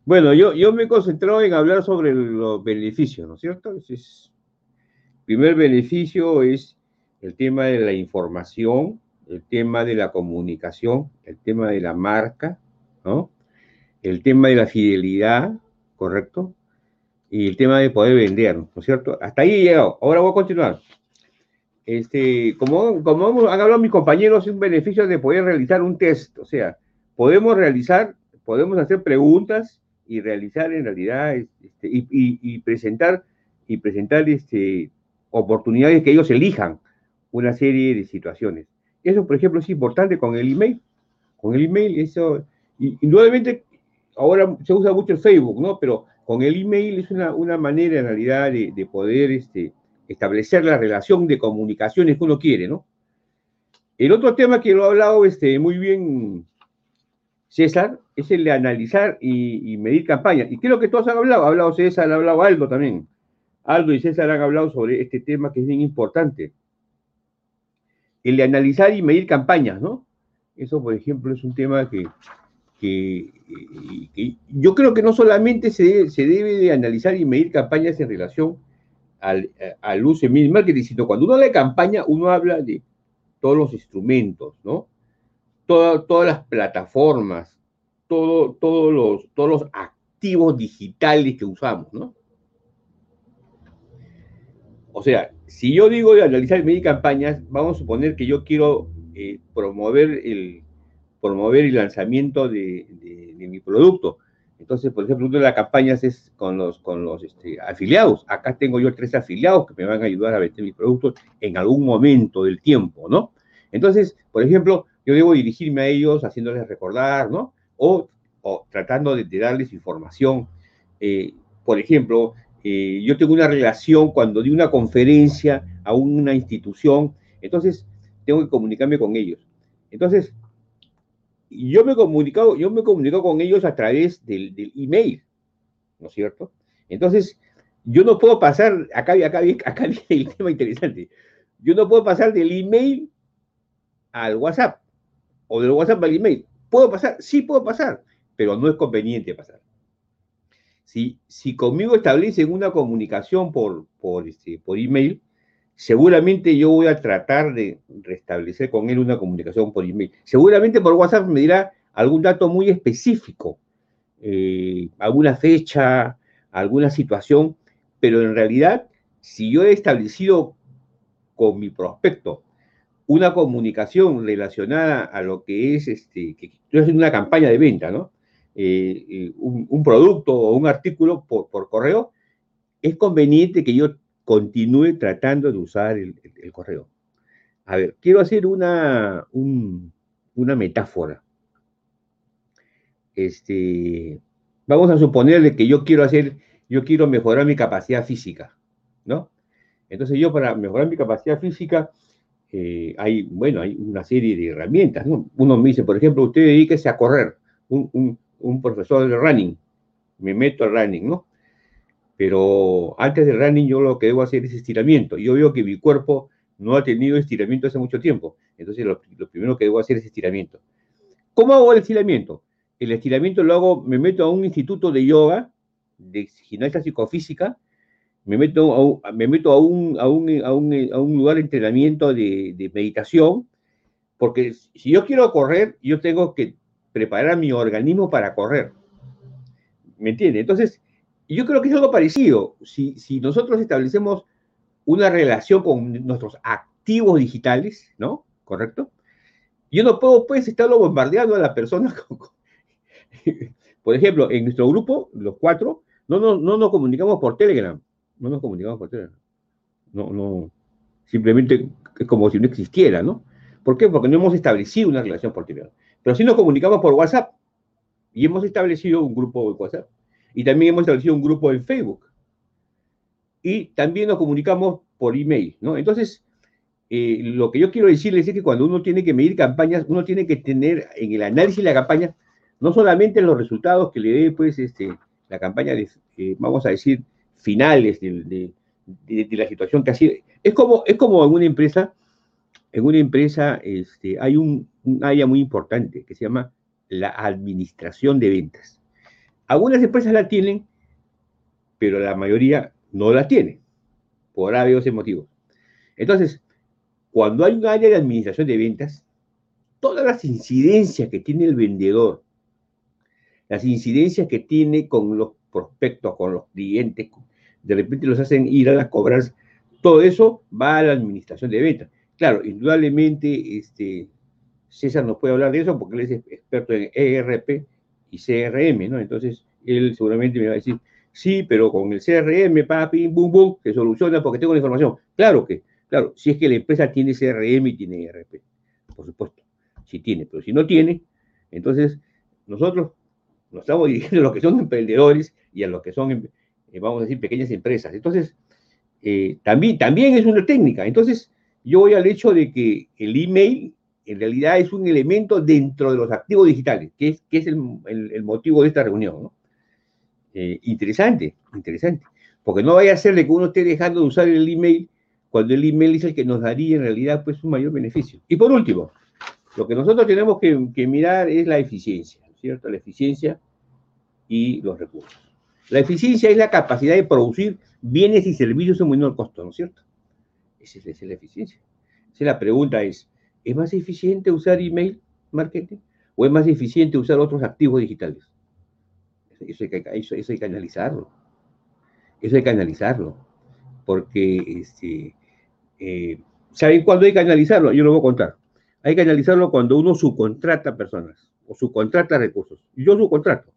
Bueno, yo, yo me he concentrado en hablar sobre los beneficios, ¿no es cierto? primer beneficio es el tema de la información, el tema de la comunicación, el tema de la marca, ¿no? El tema de la fidelidad, ¿correcto? Y el tema de poder vender, ¿no es cierto? Hasta ahí he llegado. Ahora voy a continuar. Este, como, como han hablado mis compañeros, es un beneficio de poder realizar un test. O sea, podemos realizar, podemos hacer preguntas y realizar en realidad este, y, presentar y presentar este, oportunidades que ellos elijan una serie de situaciones. Eso, por ejemplo, es importante con el email. Con el email, eso, y, indudablemente, ahora se usa mucho el Facebook, ¿no? Pero con el email es una, manera en realidad de, de poder este, establecer la relación de comunicaciones que uno quiere, ¿no? El otro tema que lo ha hablado este, muy bien César es el de analizar y, medir campañas. Y creo que todos han hablado, ha hablado César, ha hablado Aldo también. Aldo y César han hablado sobre este tema que es bien importante. El de analizar y medir campañas, ¿no? Eso, por ejemplo, es un tema que, yo creo que no solamente se se debe de analizar y medir campañas en relación al, al uso de marketing, sino cuando uno habla de campaña, uno habla de todos los instrumentos, ¿no? todas las plataformas, todo, todos, los, todos los activos digitales que usamos, ¿no? O sea, si yo digo de analizar y medir campañas, vamos a suponer que yo quiero eh, promover, el, promover el lanzamiento de, mi producto. Entonces, por ejemplo, una de las campañas es con los, con los este, afiliados. Acá tengo yo tres afiliados que me van a ayudar a vender mis productos en algún momento del tiempo, ¿no? Entonces, por ejemplo, yo debo dirigirme a ellos haciéndoles recordar, ¿no? O, tratando de, darles información. Eh, por ejemplo, eh, yo tengo una relación cuando di una conferencia a una institución, entonces tengo que comunicarme con ellos. Entonces, yo me he comunicado, yo me he comunicado con ellos a través del, del email, ¿no es cierto? Entonces, yo no puedo pasar, acá, acá, acá viene el tema interesante, yo no puedo pasar del email al WhatsApp o del WhatsApp al email. ¿Puedo pasar? Sí puedo pasar, pero no es conveniente pasar. Si, si conmigo establecen una comunicación por, por, este, por email, seguramente yo voy a tratar de restablecer con él una comunicación por email. Seguramente por WhatsApp me dirá algún dato muy específico, eh, alguna fecha, alguna situación, pero en realidad, si yo he establecido con mi prospecto una comunicación relacionada a lo que es, este, que es una campaña de venta, ¿no? Eh, eh, un, producto o un artículo por, correo, es conveniente que yo continúe tratando de usar el, correo. A ver, quiero hacer una, una metáfora. Este, vamos a suponerle que yo quiero hacer, yo quiero mejorar mi capacidad física, ¿no? Entonces yo para mejorar mi capacidad física, eh, hay, bueno, hay una serie de herramientas, ¿no? Uno me dice, por ejemplo, usted dedíquese a correr, un, un, profesor de running, me meto al running, ¿no? Pero antes del running yo lo que debo hacer es estiramiento. Yo veo que mi cuerpo no ha tenido estiramiento hace mucho tiempo, entonces lo, lo primero que debo hacer es estiramiento. ¿Cómo hago el estiramiento? El estiramiento lo hago, me meto a un instituto de yoga, de gimnasia psicofísica, me meto a, me meto a, un, a, un, a, un, a un lugar de entrenamiento de, de, meditación, porque si yo quiero correr, yo tengo que preparar a mi organismo para correr. ¿Me entiende? Entonces, yo creo que es algo parecido. Si, si nosotros establecemos una relación con nuestros activos digitales, ¿no? ¿Correcto? Yo no puedo, pues, estarlo bombardeando a la persona. Por ejemplo, en nuestro grupo, los cuatro, no, no, no nos comunicamos por Telegram no nos comunicamos por Telegram. No, no, simplemente es como si no existiera, ¿no? ¿Por qué? Porque no hemos establecido una relación por Telegram. Pero sí nos comunicamos por WhatsApp y hemos establecido un grupo de WhatsApp. Y también hemos establecido un grupo en Facebook. Y también nos comunicamos por email, ¿no? Entonces, eh, lo que yo quiero decirles es que cuando uno tiene que medir campañas, uno tiene que tener en el análisis de la campaña no solamente los resultados que le dé, pues, este, la campaña de, eh, vamos a decir, finales de, la situación que así es como es como en una empresa en una empresa este, hay un, área muy importante que se llama la administración de ventas algunas empresas la tienen pero la mayoría no la tiene por varios motivos entonces cuando hay un área de administración de ventas todas las incidencias que tiene el vendedor las incidencias que tiene con los prospectos, con los clientes, de repente los hacen ir a las cobras, todo eso va a la administración de ventas. Claro, indudablemente este, César nos puede hablar de eso porque él es experto en ERP y CRM, ¿no? Entonces, él seguramente me va a decir, sí, pero con el CRM, papi, boom, boom, se soluciona porque tengo la información. Claro que, claro, si es que la empresa tiene CRM y tiene ERP, por supuesto, si tiene, pero si no tiene, entonces nosotros nos estamos dirigiendo a los que son emprendedores y a los que son, eh, vamos a decir, pequeñas empresas. Entonces, eh, también, también es una técnica. Entonces, yo voy al hecho de que el email en realidad es un elemento dentro de los activos digitales, que es, el, motivo de esta reunión. Eh, interesante, interesante. Porque no vaya a ser de que uno esté dejando de usar el email cuando el email es el que nos daría en realidad pues un mayor beneficio. Y por último, lo que nosotros tenemos que, mirar es la eficiencia. ¿cierto? La eficiencia y los recursos. La eficiencia es la capacidad de producir bienes y servicios en menor costo, ¿no es cierto? Esa es, la eficiencia. Entonces la pregunta es, ¿es más eficiente usar email marketing o es más eficiente usar otros activos digitales? Eso hay que, eso, hay que analizarlo. Eso hay que analizarlo. Porque, este, eh, ¿saben cuándo hay que analizarlo? Yo lo voy a contar. Hay que analizarlo cuando uno subcontrata personas o subcontrata recursos. Yo subcontrato.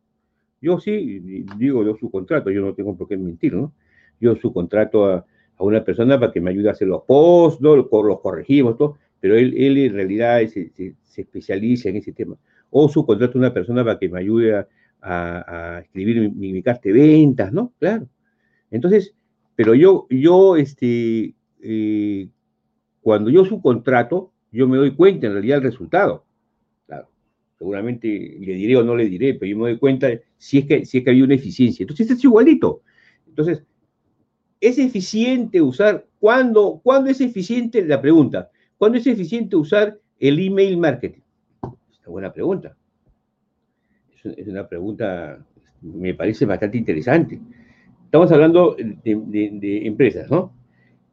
Yo sí, digo yo subcontrato, yo no tengo por qué mentir, ¿no? Yo subcontrato a, a una persona para que me ayude a hacer los posts, ¿no? los, corregimos, todo, pero él, él en realidad se, se, especializa en ese tema. O subcontrato a una persona para que me ayude a, a, escribir mi, mi, carta de ventas, ¿no? Claro. Entonces, pero yo, yo, este, eh, cuando yo subcontrato, yo me doy cuenta en realidad del resultado. Claro, seguramente le diré o no le diré, pero yo me doy cuenta si es que, si es que había una eficiencia. Entonces, es igualito. Entonces, ¿es eficiente usar, ¿cuándo, ¿cuándo es eficiente? La pregunta, ¿cuándo es eficiente usar el email marketing? Es una buena pregunta. Es una pregunta, me parece bastante interesante. Estamos hablando de, empresas, ¿no?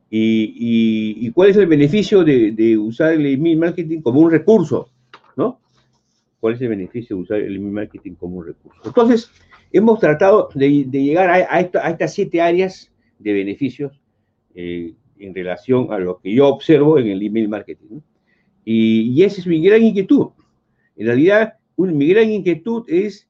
Y, cuál es el beneficio de, usar el email marketing como un recurso, ¿no? ¿Cuál es el beneficio de usar el email marketing como un recurso? Entonces, hemos tratado de, llegar a, estas siete áreas de beneficios eh, en relación a lo que yo observo en el email marketing. Y, y, esa es mi gran inquietud. En realidad, mi gran inquietud es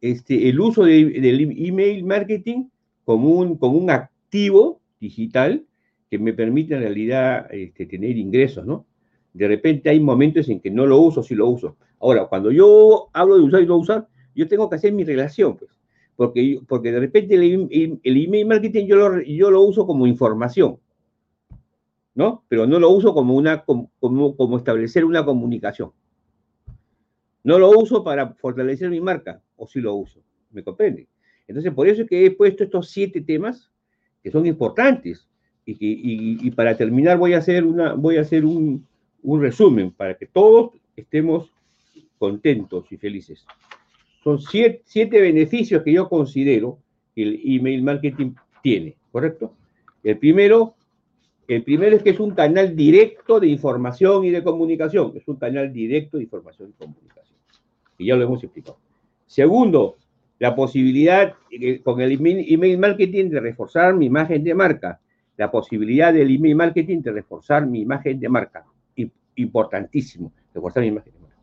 este, el uso del email marketing como un, como un activo digital que me permite en realidad este, tener ingresos, ¿no? De repente hay momentos en que no lo uso, sí lo uso. Ahora, cuando yo hablo de usar y no usar, yo tengo que hacer mi relación, pues, porque, porque de repente el, email marketing yo lo, yo lo uso como información, ¿no? Pero no lo uso como, una, como, como establecer una comunicación. No lo uso para fortalecer mi marca, o sí lo uso, ¿me comprende? Entonces, por eso es que he puesto estos siete temas que son importantes y, para terminar voy a hacer, una, voy a hacer un, resumen para que todos estemos contentos y felices. Son siete, siete, beneficios que yo considero que el email marketing tiene, ¿correcto? El primero, el primero es que es un canal directo de información y de comunicación. Es un canal directo de información y comunicación. Y ya lo hemos explicado. Segundo, la posibilidad eh, con el email marketing de reforzar mi imagen de marca la posibilidad del email marketing de reforzar mi imagen de marca. Importantísimo, reforzar mi imagen de marca.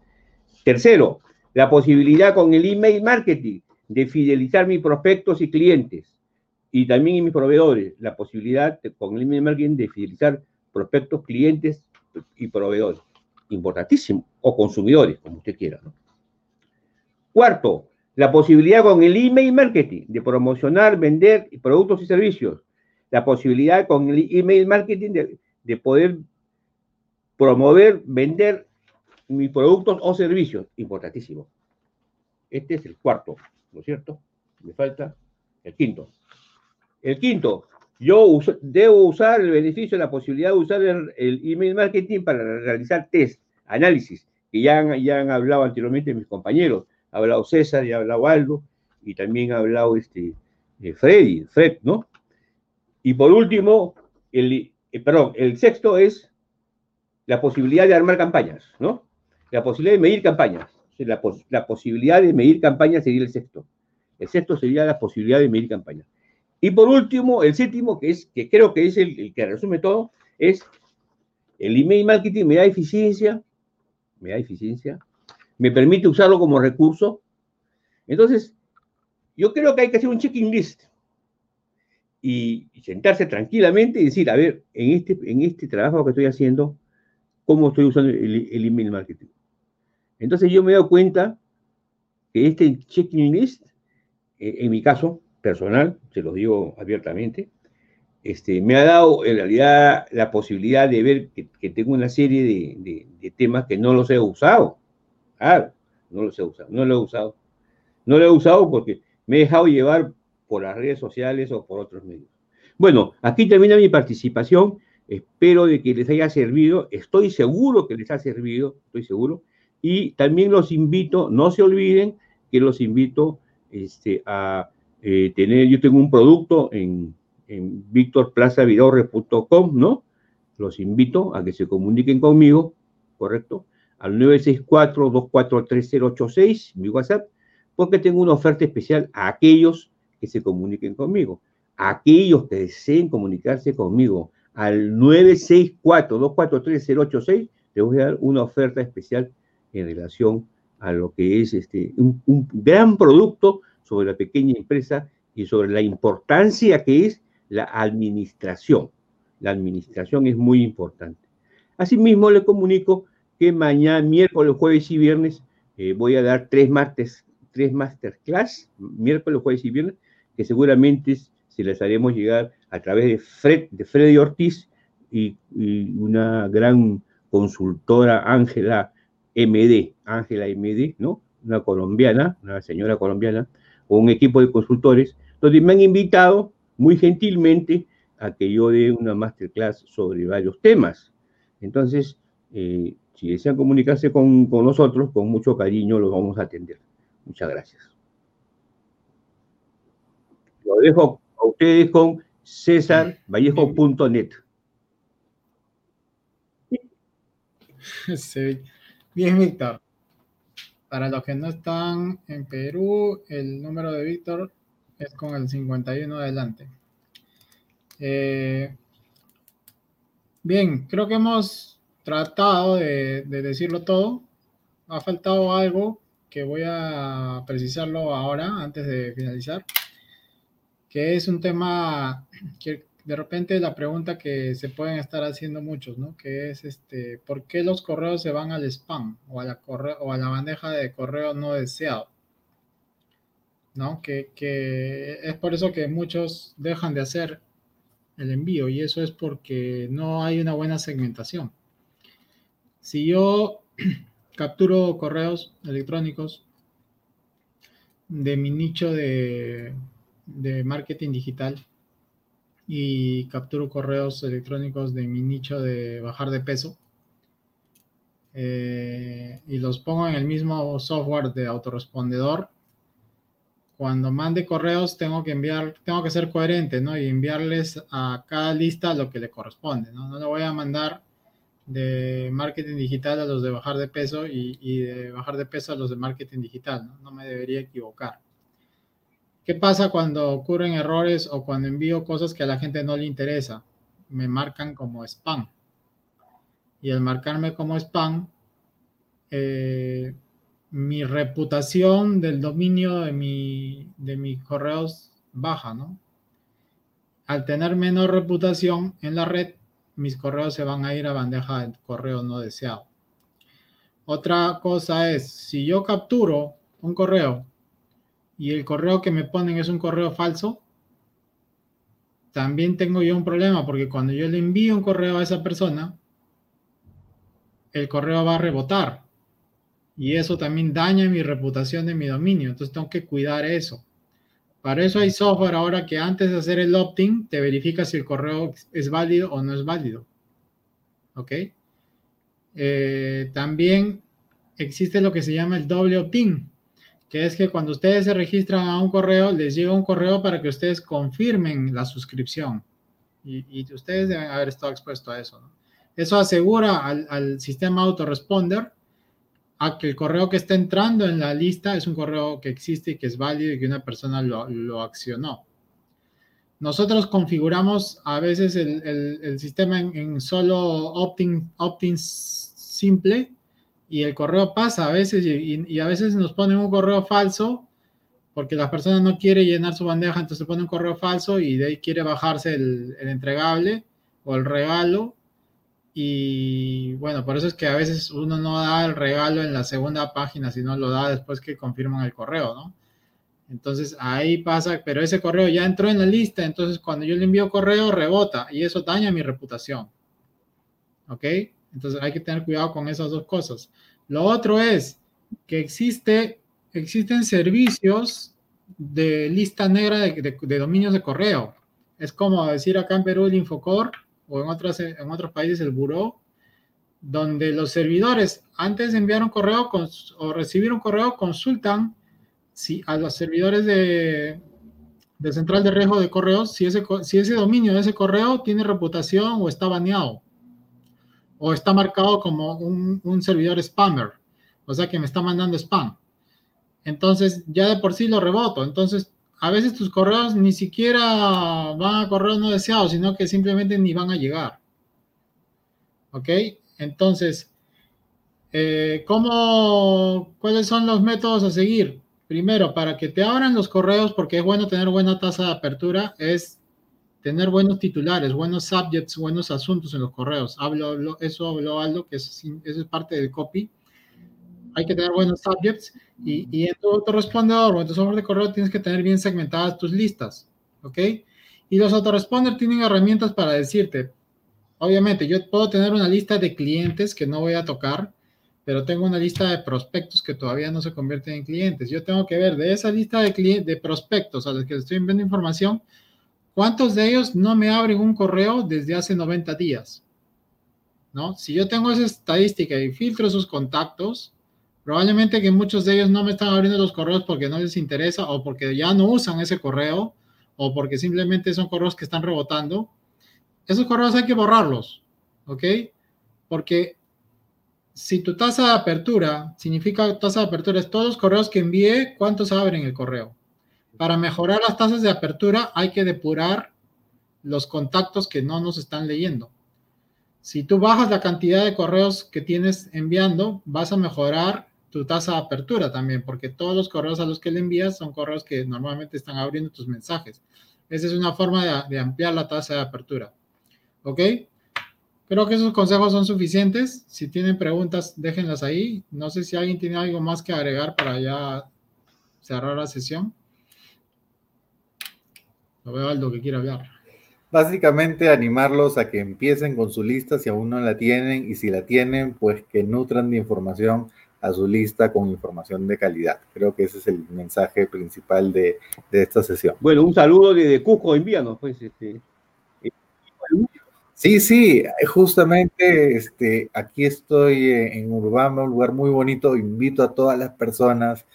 Tercero, la posibilidad con el email marketing de fidelizar mis prospectos y clientes y también mis proveedores. La posibilidad con el email marketing de fidelizar prospectos, clientes y proveedores. Importantísimo. O consumidores, como usted quiera. Cuarto, la posibilidad con el email marketing de promocionar, vender productos y servicios la posibilidad con el email marketing de, poder promover, vender mis productos o servicios. Importantísimo. Este es el cuarto, ¿no es cierto? Me falta el quinto. El quinto, yo debo usar el beneficio, la posibilidad de usar el, email marketing para realizar test, análisis, que ya han, hablado anteriormente mis compañeros. Ha hablado César, ya ha hablado Aldo, y también ha hablado este, eh, Freddy, Fred, ¿no? Y por último, el, eh, perdón, el sexto es la posibilidad de armar campañas, ¿no? La posibilidad de medir campañas. La, posibilidad de medir campañas sería el sexto. El sexto sería la posibilidad de medir campañas. Y por último, el séptimo, que, es, que creo que es el, que resume todo, es el email marketing me da eficiencia, me da eficiencia, me permite usarlo como recurso. Entonces, yo creo que hay que hacer un checking list y, sentarse tranquilamente y decir, a ver, en este, en este trabajo que estoy haciendo, ¿cómo estoy usando el, email marketing? Entonces yo me doy cuenta que este checklist, eh, en mi caso personal, se lo digo abiertamente, este, me ha dado en realidad la posibilidad de ver que, tengo una serie de, de, temas que no los he usado. Claro, no los he usado, no lo he usado. No lo he usado porque me he dejado llevar por las redes sociales o por otros medios. Bueno, aquí termina mi participación. Espero de que les haya servido. Estoy seguro que les ha servido, estoy seguro. Y también los invito, no se olviden que los invito este, a eh, tener, yo tengo un producto en, en victorplazavidorre.com, ¿no? Los invito a que se comuniquen conmigo, ¿correcto? Al 964-243-086, mi WhatsApp, porque tengo una oferta especial a aquellos que se comuniquen conmigo. Aquellos que deseen comunicarse conmigo al 964-243-086, les voy a dar una oferta especial en relación a lo que es este, un, gran producto sobre la pequeña empresa y sobre la importancia que es la administración. La administración es muy importante. Asimismo, le comunico que mañana, miércoles, jueves y viernes, eh, voy a dar tres martes, tres masterclass, miércoles, jueves y viernes, que seguramente se les haremos llegar a través de, Fred, de Freddy Ortiz y, una gran consultora, Ángela MD, Ángela MD, ¿no? Una colombiana, una señora colombiana, o un equipo de consultores, donde me han invitado muy gentilmente a que yo dé una masterclass sobre varios temas. Entonces, eh, si desean comunicarse con, con nosotros, con mucho cariño los vamos a atender. Muchas gracias. Lo dejo a ustedes con cesarvallejo.net. Sí. Bien, Víctor. Para los que no están en Perú, el número de Víctor es con el 51 adelante. Eh, bien, creo que hemos tratado de, decirlo todo. Ha faltado algo que voy a precisarlo ahora, antes de finalizar, que es un tema que de repente la pregunta que se pueden estar haciendo muchos, ¿no? Que es, este, ¿por qué los correos se van al spam o a la, o a la bandeja de correo no deseado? ¿No? Que es por eso que muchos dejan de hacer el envío y eso es porque no hay una buena segmentación. Si yo capturo correos electrónicos de mi nicho de, marketing digital y capturo correos electrónicos de mi nicho de bajar de peso eh, y los pongo en el mismo software de autorrespondedor, cuando mande correos tengo que enviar, tengo que ser coherente, ¿no? Y enviarles a cada lista lo que le corresponde, ¿no? No le voy a mandar de marketing digital a los de bajar de peso y, de bajar de peso a los de marketing digital, ¿no? No me debería equivocar. ¿Qué pasa cuando ocurren errores o cuando envío cosas que a la gente no le interesa? Me marcan como spam. Y al marcarme como spam, eh, mi reputación del dominio de, mi, de mis correos baja, ¿no? Al tener menor reputación en la red, mis correos se van a ir a bandeja de correo no deseado. Otra cosa es, si yo capturo un correo y el correo que me ponen es un correo falso, también tengo yo un problema porque cuando yo le envío un correo a esa persona, el correo va a rebotar y eso también daña mi reputación de mi dominio. Entonces tengo que cuidar eso. Para eso hay software ahora que antes de hacer el opt-in te verifica si el correo es válido o no es válido. ¿Ok? Eh, también existe lo que se llama el doble opt-in, que es que cuando ustedes se registran a un correo, les llega un correo para que ustedes confirmen la suscripción. Y, ustedes deben haber estado expuestos a eso. Eso asegura al, al sistema autoresponder a que el correo que está entrando en la lista es un correo que existe y que es válido y que una persona lo, accionó. Nosotros configuramos a veces el, sistema en, solo opt-in opt simple y el correo pasa a veces y, a veces nos ponen un correo falso porque la persona no quiere llenar su bandeja, entonces pone un correo falso y de ahí quiere bajarse el entregable o el regalo y bueno, por eso es que a veces uno no da el regalo en la segunda página, sino lo da después que confirman el correo, ¿no? Entonces ahí pasa, pero ese correo ya entró en la lista, entonces cuando yo le envío correo rebota y eso daña mi reputación. ¿Ok? Entonces hay que tener cuidado con esas dos cosas. Lo otro es que existe, existen servicios de lista negra de, dominios de correo. Es como decir acá en Perú el Infocor, o en, otras, en otros países el buró, donde los servidores antes de enviar un correo o recibir un correo consultan si a los servidores de, de central de riesgo de correos si ese, si ese dominio de ese correo tiene reputación o está baneado o está marcado como un, servidor spammer, o sea que me está mandando spam. Entonces ya de por sí lo reboto. Entonces a veces tus correos ni siquiera van a correos no deseados, sino que simplemente ni van a llegar. ¿Ok? Entonces, eh, ¿cómo, ¿cuáles son los métodos a seguir? Primero, para que te abran los correos, porque es bueno tener buena tasa de apertura, es tener buenos titulares, buenos subjects, buenos asuntos en los correos. Hablo, eso habló Aldo, que es, eso es parte del copy hay que tener buenos subjects y, y en tu autorrespondedor o en tu software de correo tienes que tener bien segmentadas tus listas, ¿ok? Y los autoresponders tienen herramientas para decirte, obviamente, yo puedo tener una lista de clientes que no voy a tocar, pero tengo una lista de prospectos que todavía no se convierten en clientes. Yo tengo que ver de esa lista de, de prospectos a los que estoy enviando información, cuántos de ellos no me abren un correo desde hace 90 días. ¿No? Si yo tengo esa estadística y filtro esos contactos, probablemente que muchos de ellos no me están abriendo los correos porque no les interesa o porque ya no usan ese correo o porque simplemente son correos que están rebotando, esos correos hay que borrarlos, ¿ok? Porque si tu tasa de apertura significa tasa de apertura es todos los correos que envíe, ¿cuántos abren el correo? Para mejorar las tasas de apertura hay que depurar los contactos que no nos están leyendo. Si tú bajas la cantidad de correos que tienes enviando, vas a mejorar tu tasa de apertura también, porque todos los correos a los que le envías son correos que normalmente están abriendo tus mensajes. Esa es una forma de, ampliar la tasa de apertura. ¿Ok? Creo que esos consejos son suficientes. Si tienen preguntas, déjenlas ahí. No sé si alguien tiene algo más que agregar para ya cerrar la sesión. Lo veo algo que quiere hablar. Básicamente animarlos a que empiecen con su lista si aún no la tienen y si la tienen, pues que nutran de información a su lista con información de calidad. Creo que ese es el mensaje principal de, esta sesión. Bueno, un saludo desde Cusco, envíanos, pues. Este, Sí, sí, justamente este, aquí estoy en Urbano, un lugar muy bonito. Invito a todas las personas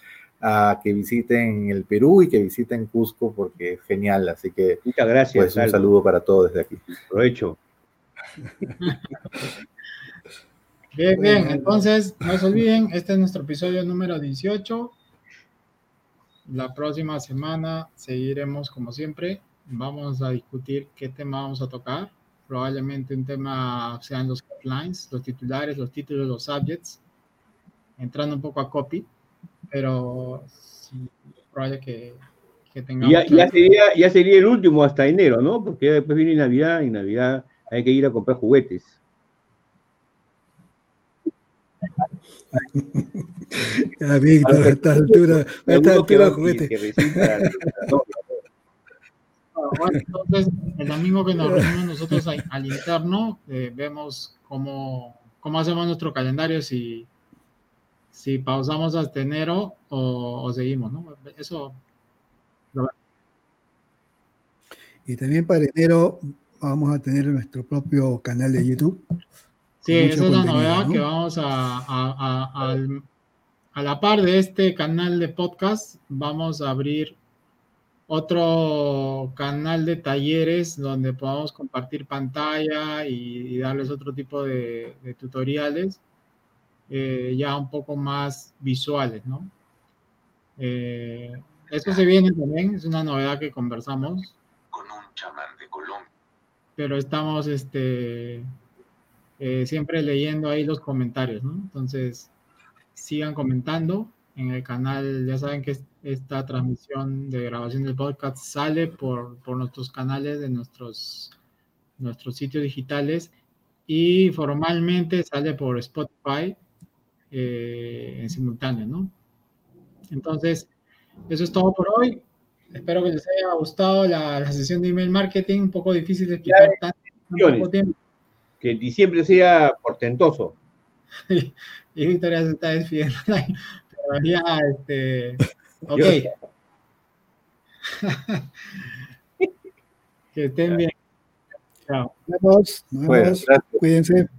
a que visiten el Perú y que visiten Cusco porque es genial. Así que muchas gracias. Pues, un saludo para todos desde aquí. Aprovecho. Bien, bien. Entonces, no se olviden, este es nuestro episodio número 18. La próxima semana seguiremos como siempre. Vamos a discutir qué tema vamos a tocar. Probablemente un tema sean los headlines, los titulares, los títulos, los subjects, entrando un poco a copy, pero sí, probable que, que tengamos. Ya, ya, sería, ya sería el último hasta enero, ¿no? Porque después viene Navidad y Navidad hay que ir a comprar juguetes. Ya, Víctor, a esta altura, a esta altura, juguete. Bueno, entonces, el domingo que nos reunimos nosotros al interno, eh, vemos cómo, cómo hacemos nuestro calendario, si, si pausamos hasta enero o, o seguimos, ¿no? Eso. Y también para enero vamos a tener nuestro propio canal de YouTube Sí, esa es la novedad que vamos a, a, a, la par de este canal de podcast, vamos a abrir otro canal de talleres donde podamos compartir pantalla y, darles otro tipo de, tutoriales eh, ya un poco más visuales, ¿no? Eh, eso se viene también, es una novedad que conversamos. Con un chamán de Colombia. Pero estamos, este, eh, siempre leyendo ahí los comentarios, ¿no? Entonces, sigan comentando. En el canal, ya saben que esta transmisión de grabación del podcast sale por, por nuestros canales de nuestros, nuestros sitios digitales y formalmente sale por Spotify eh, en simultáneo, ¿no? Entonces, eso es todo por hoy. Espero que les haya gustado la, la sesión de email marketing, un poco difícil de explicar tanto tiempo que diciembre sea portentoso. y Victoria se está despidiendo. Pero ya, este. Ok. que estén bien. Chao. Nos vemos. Nos vemos. Cuídense.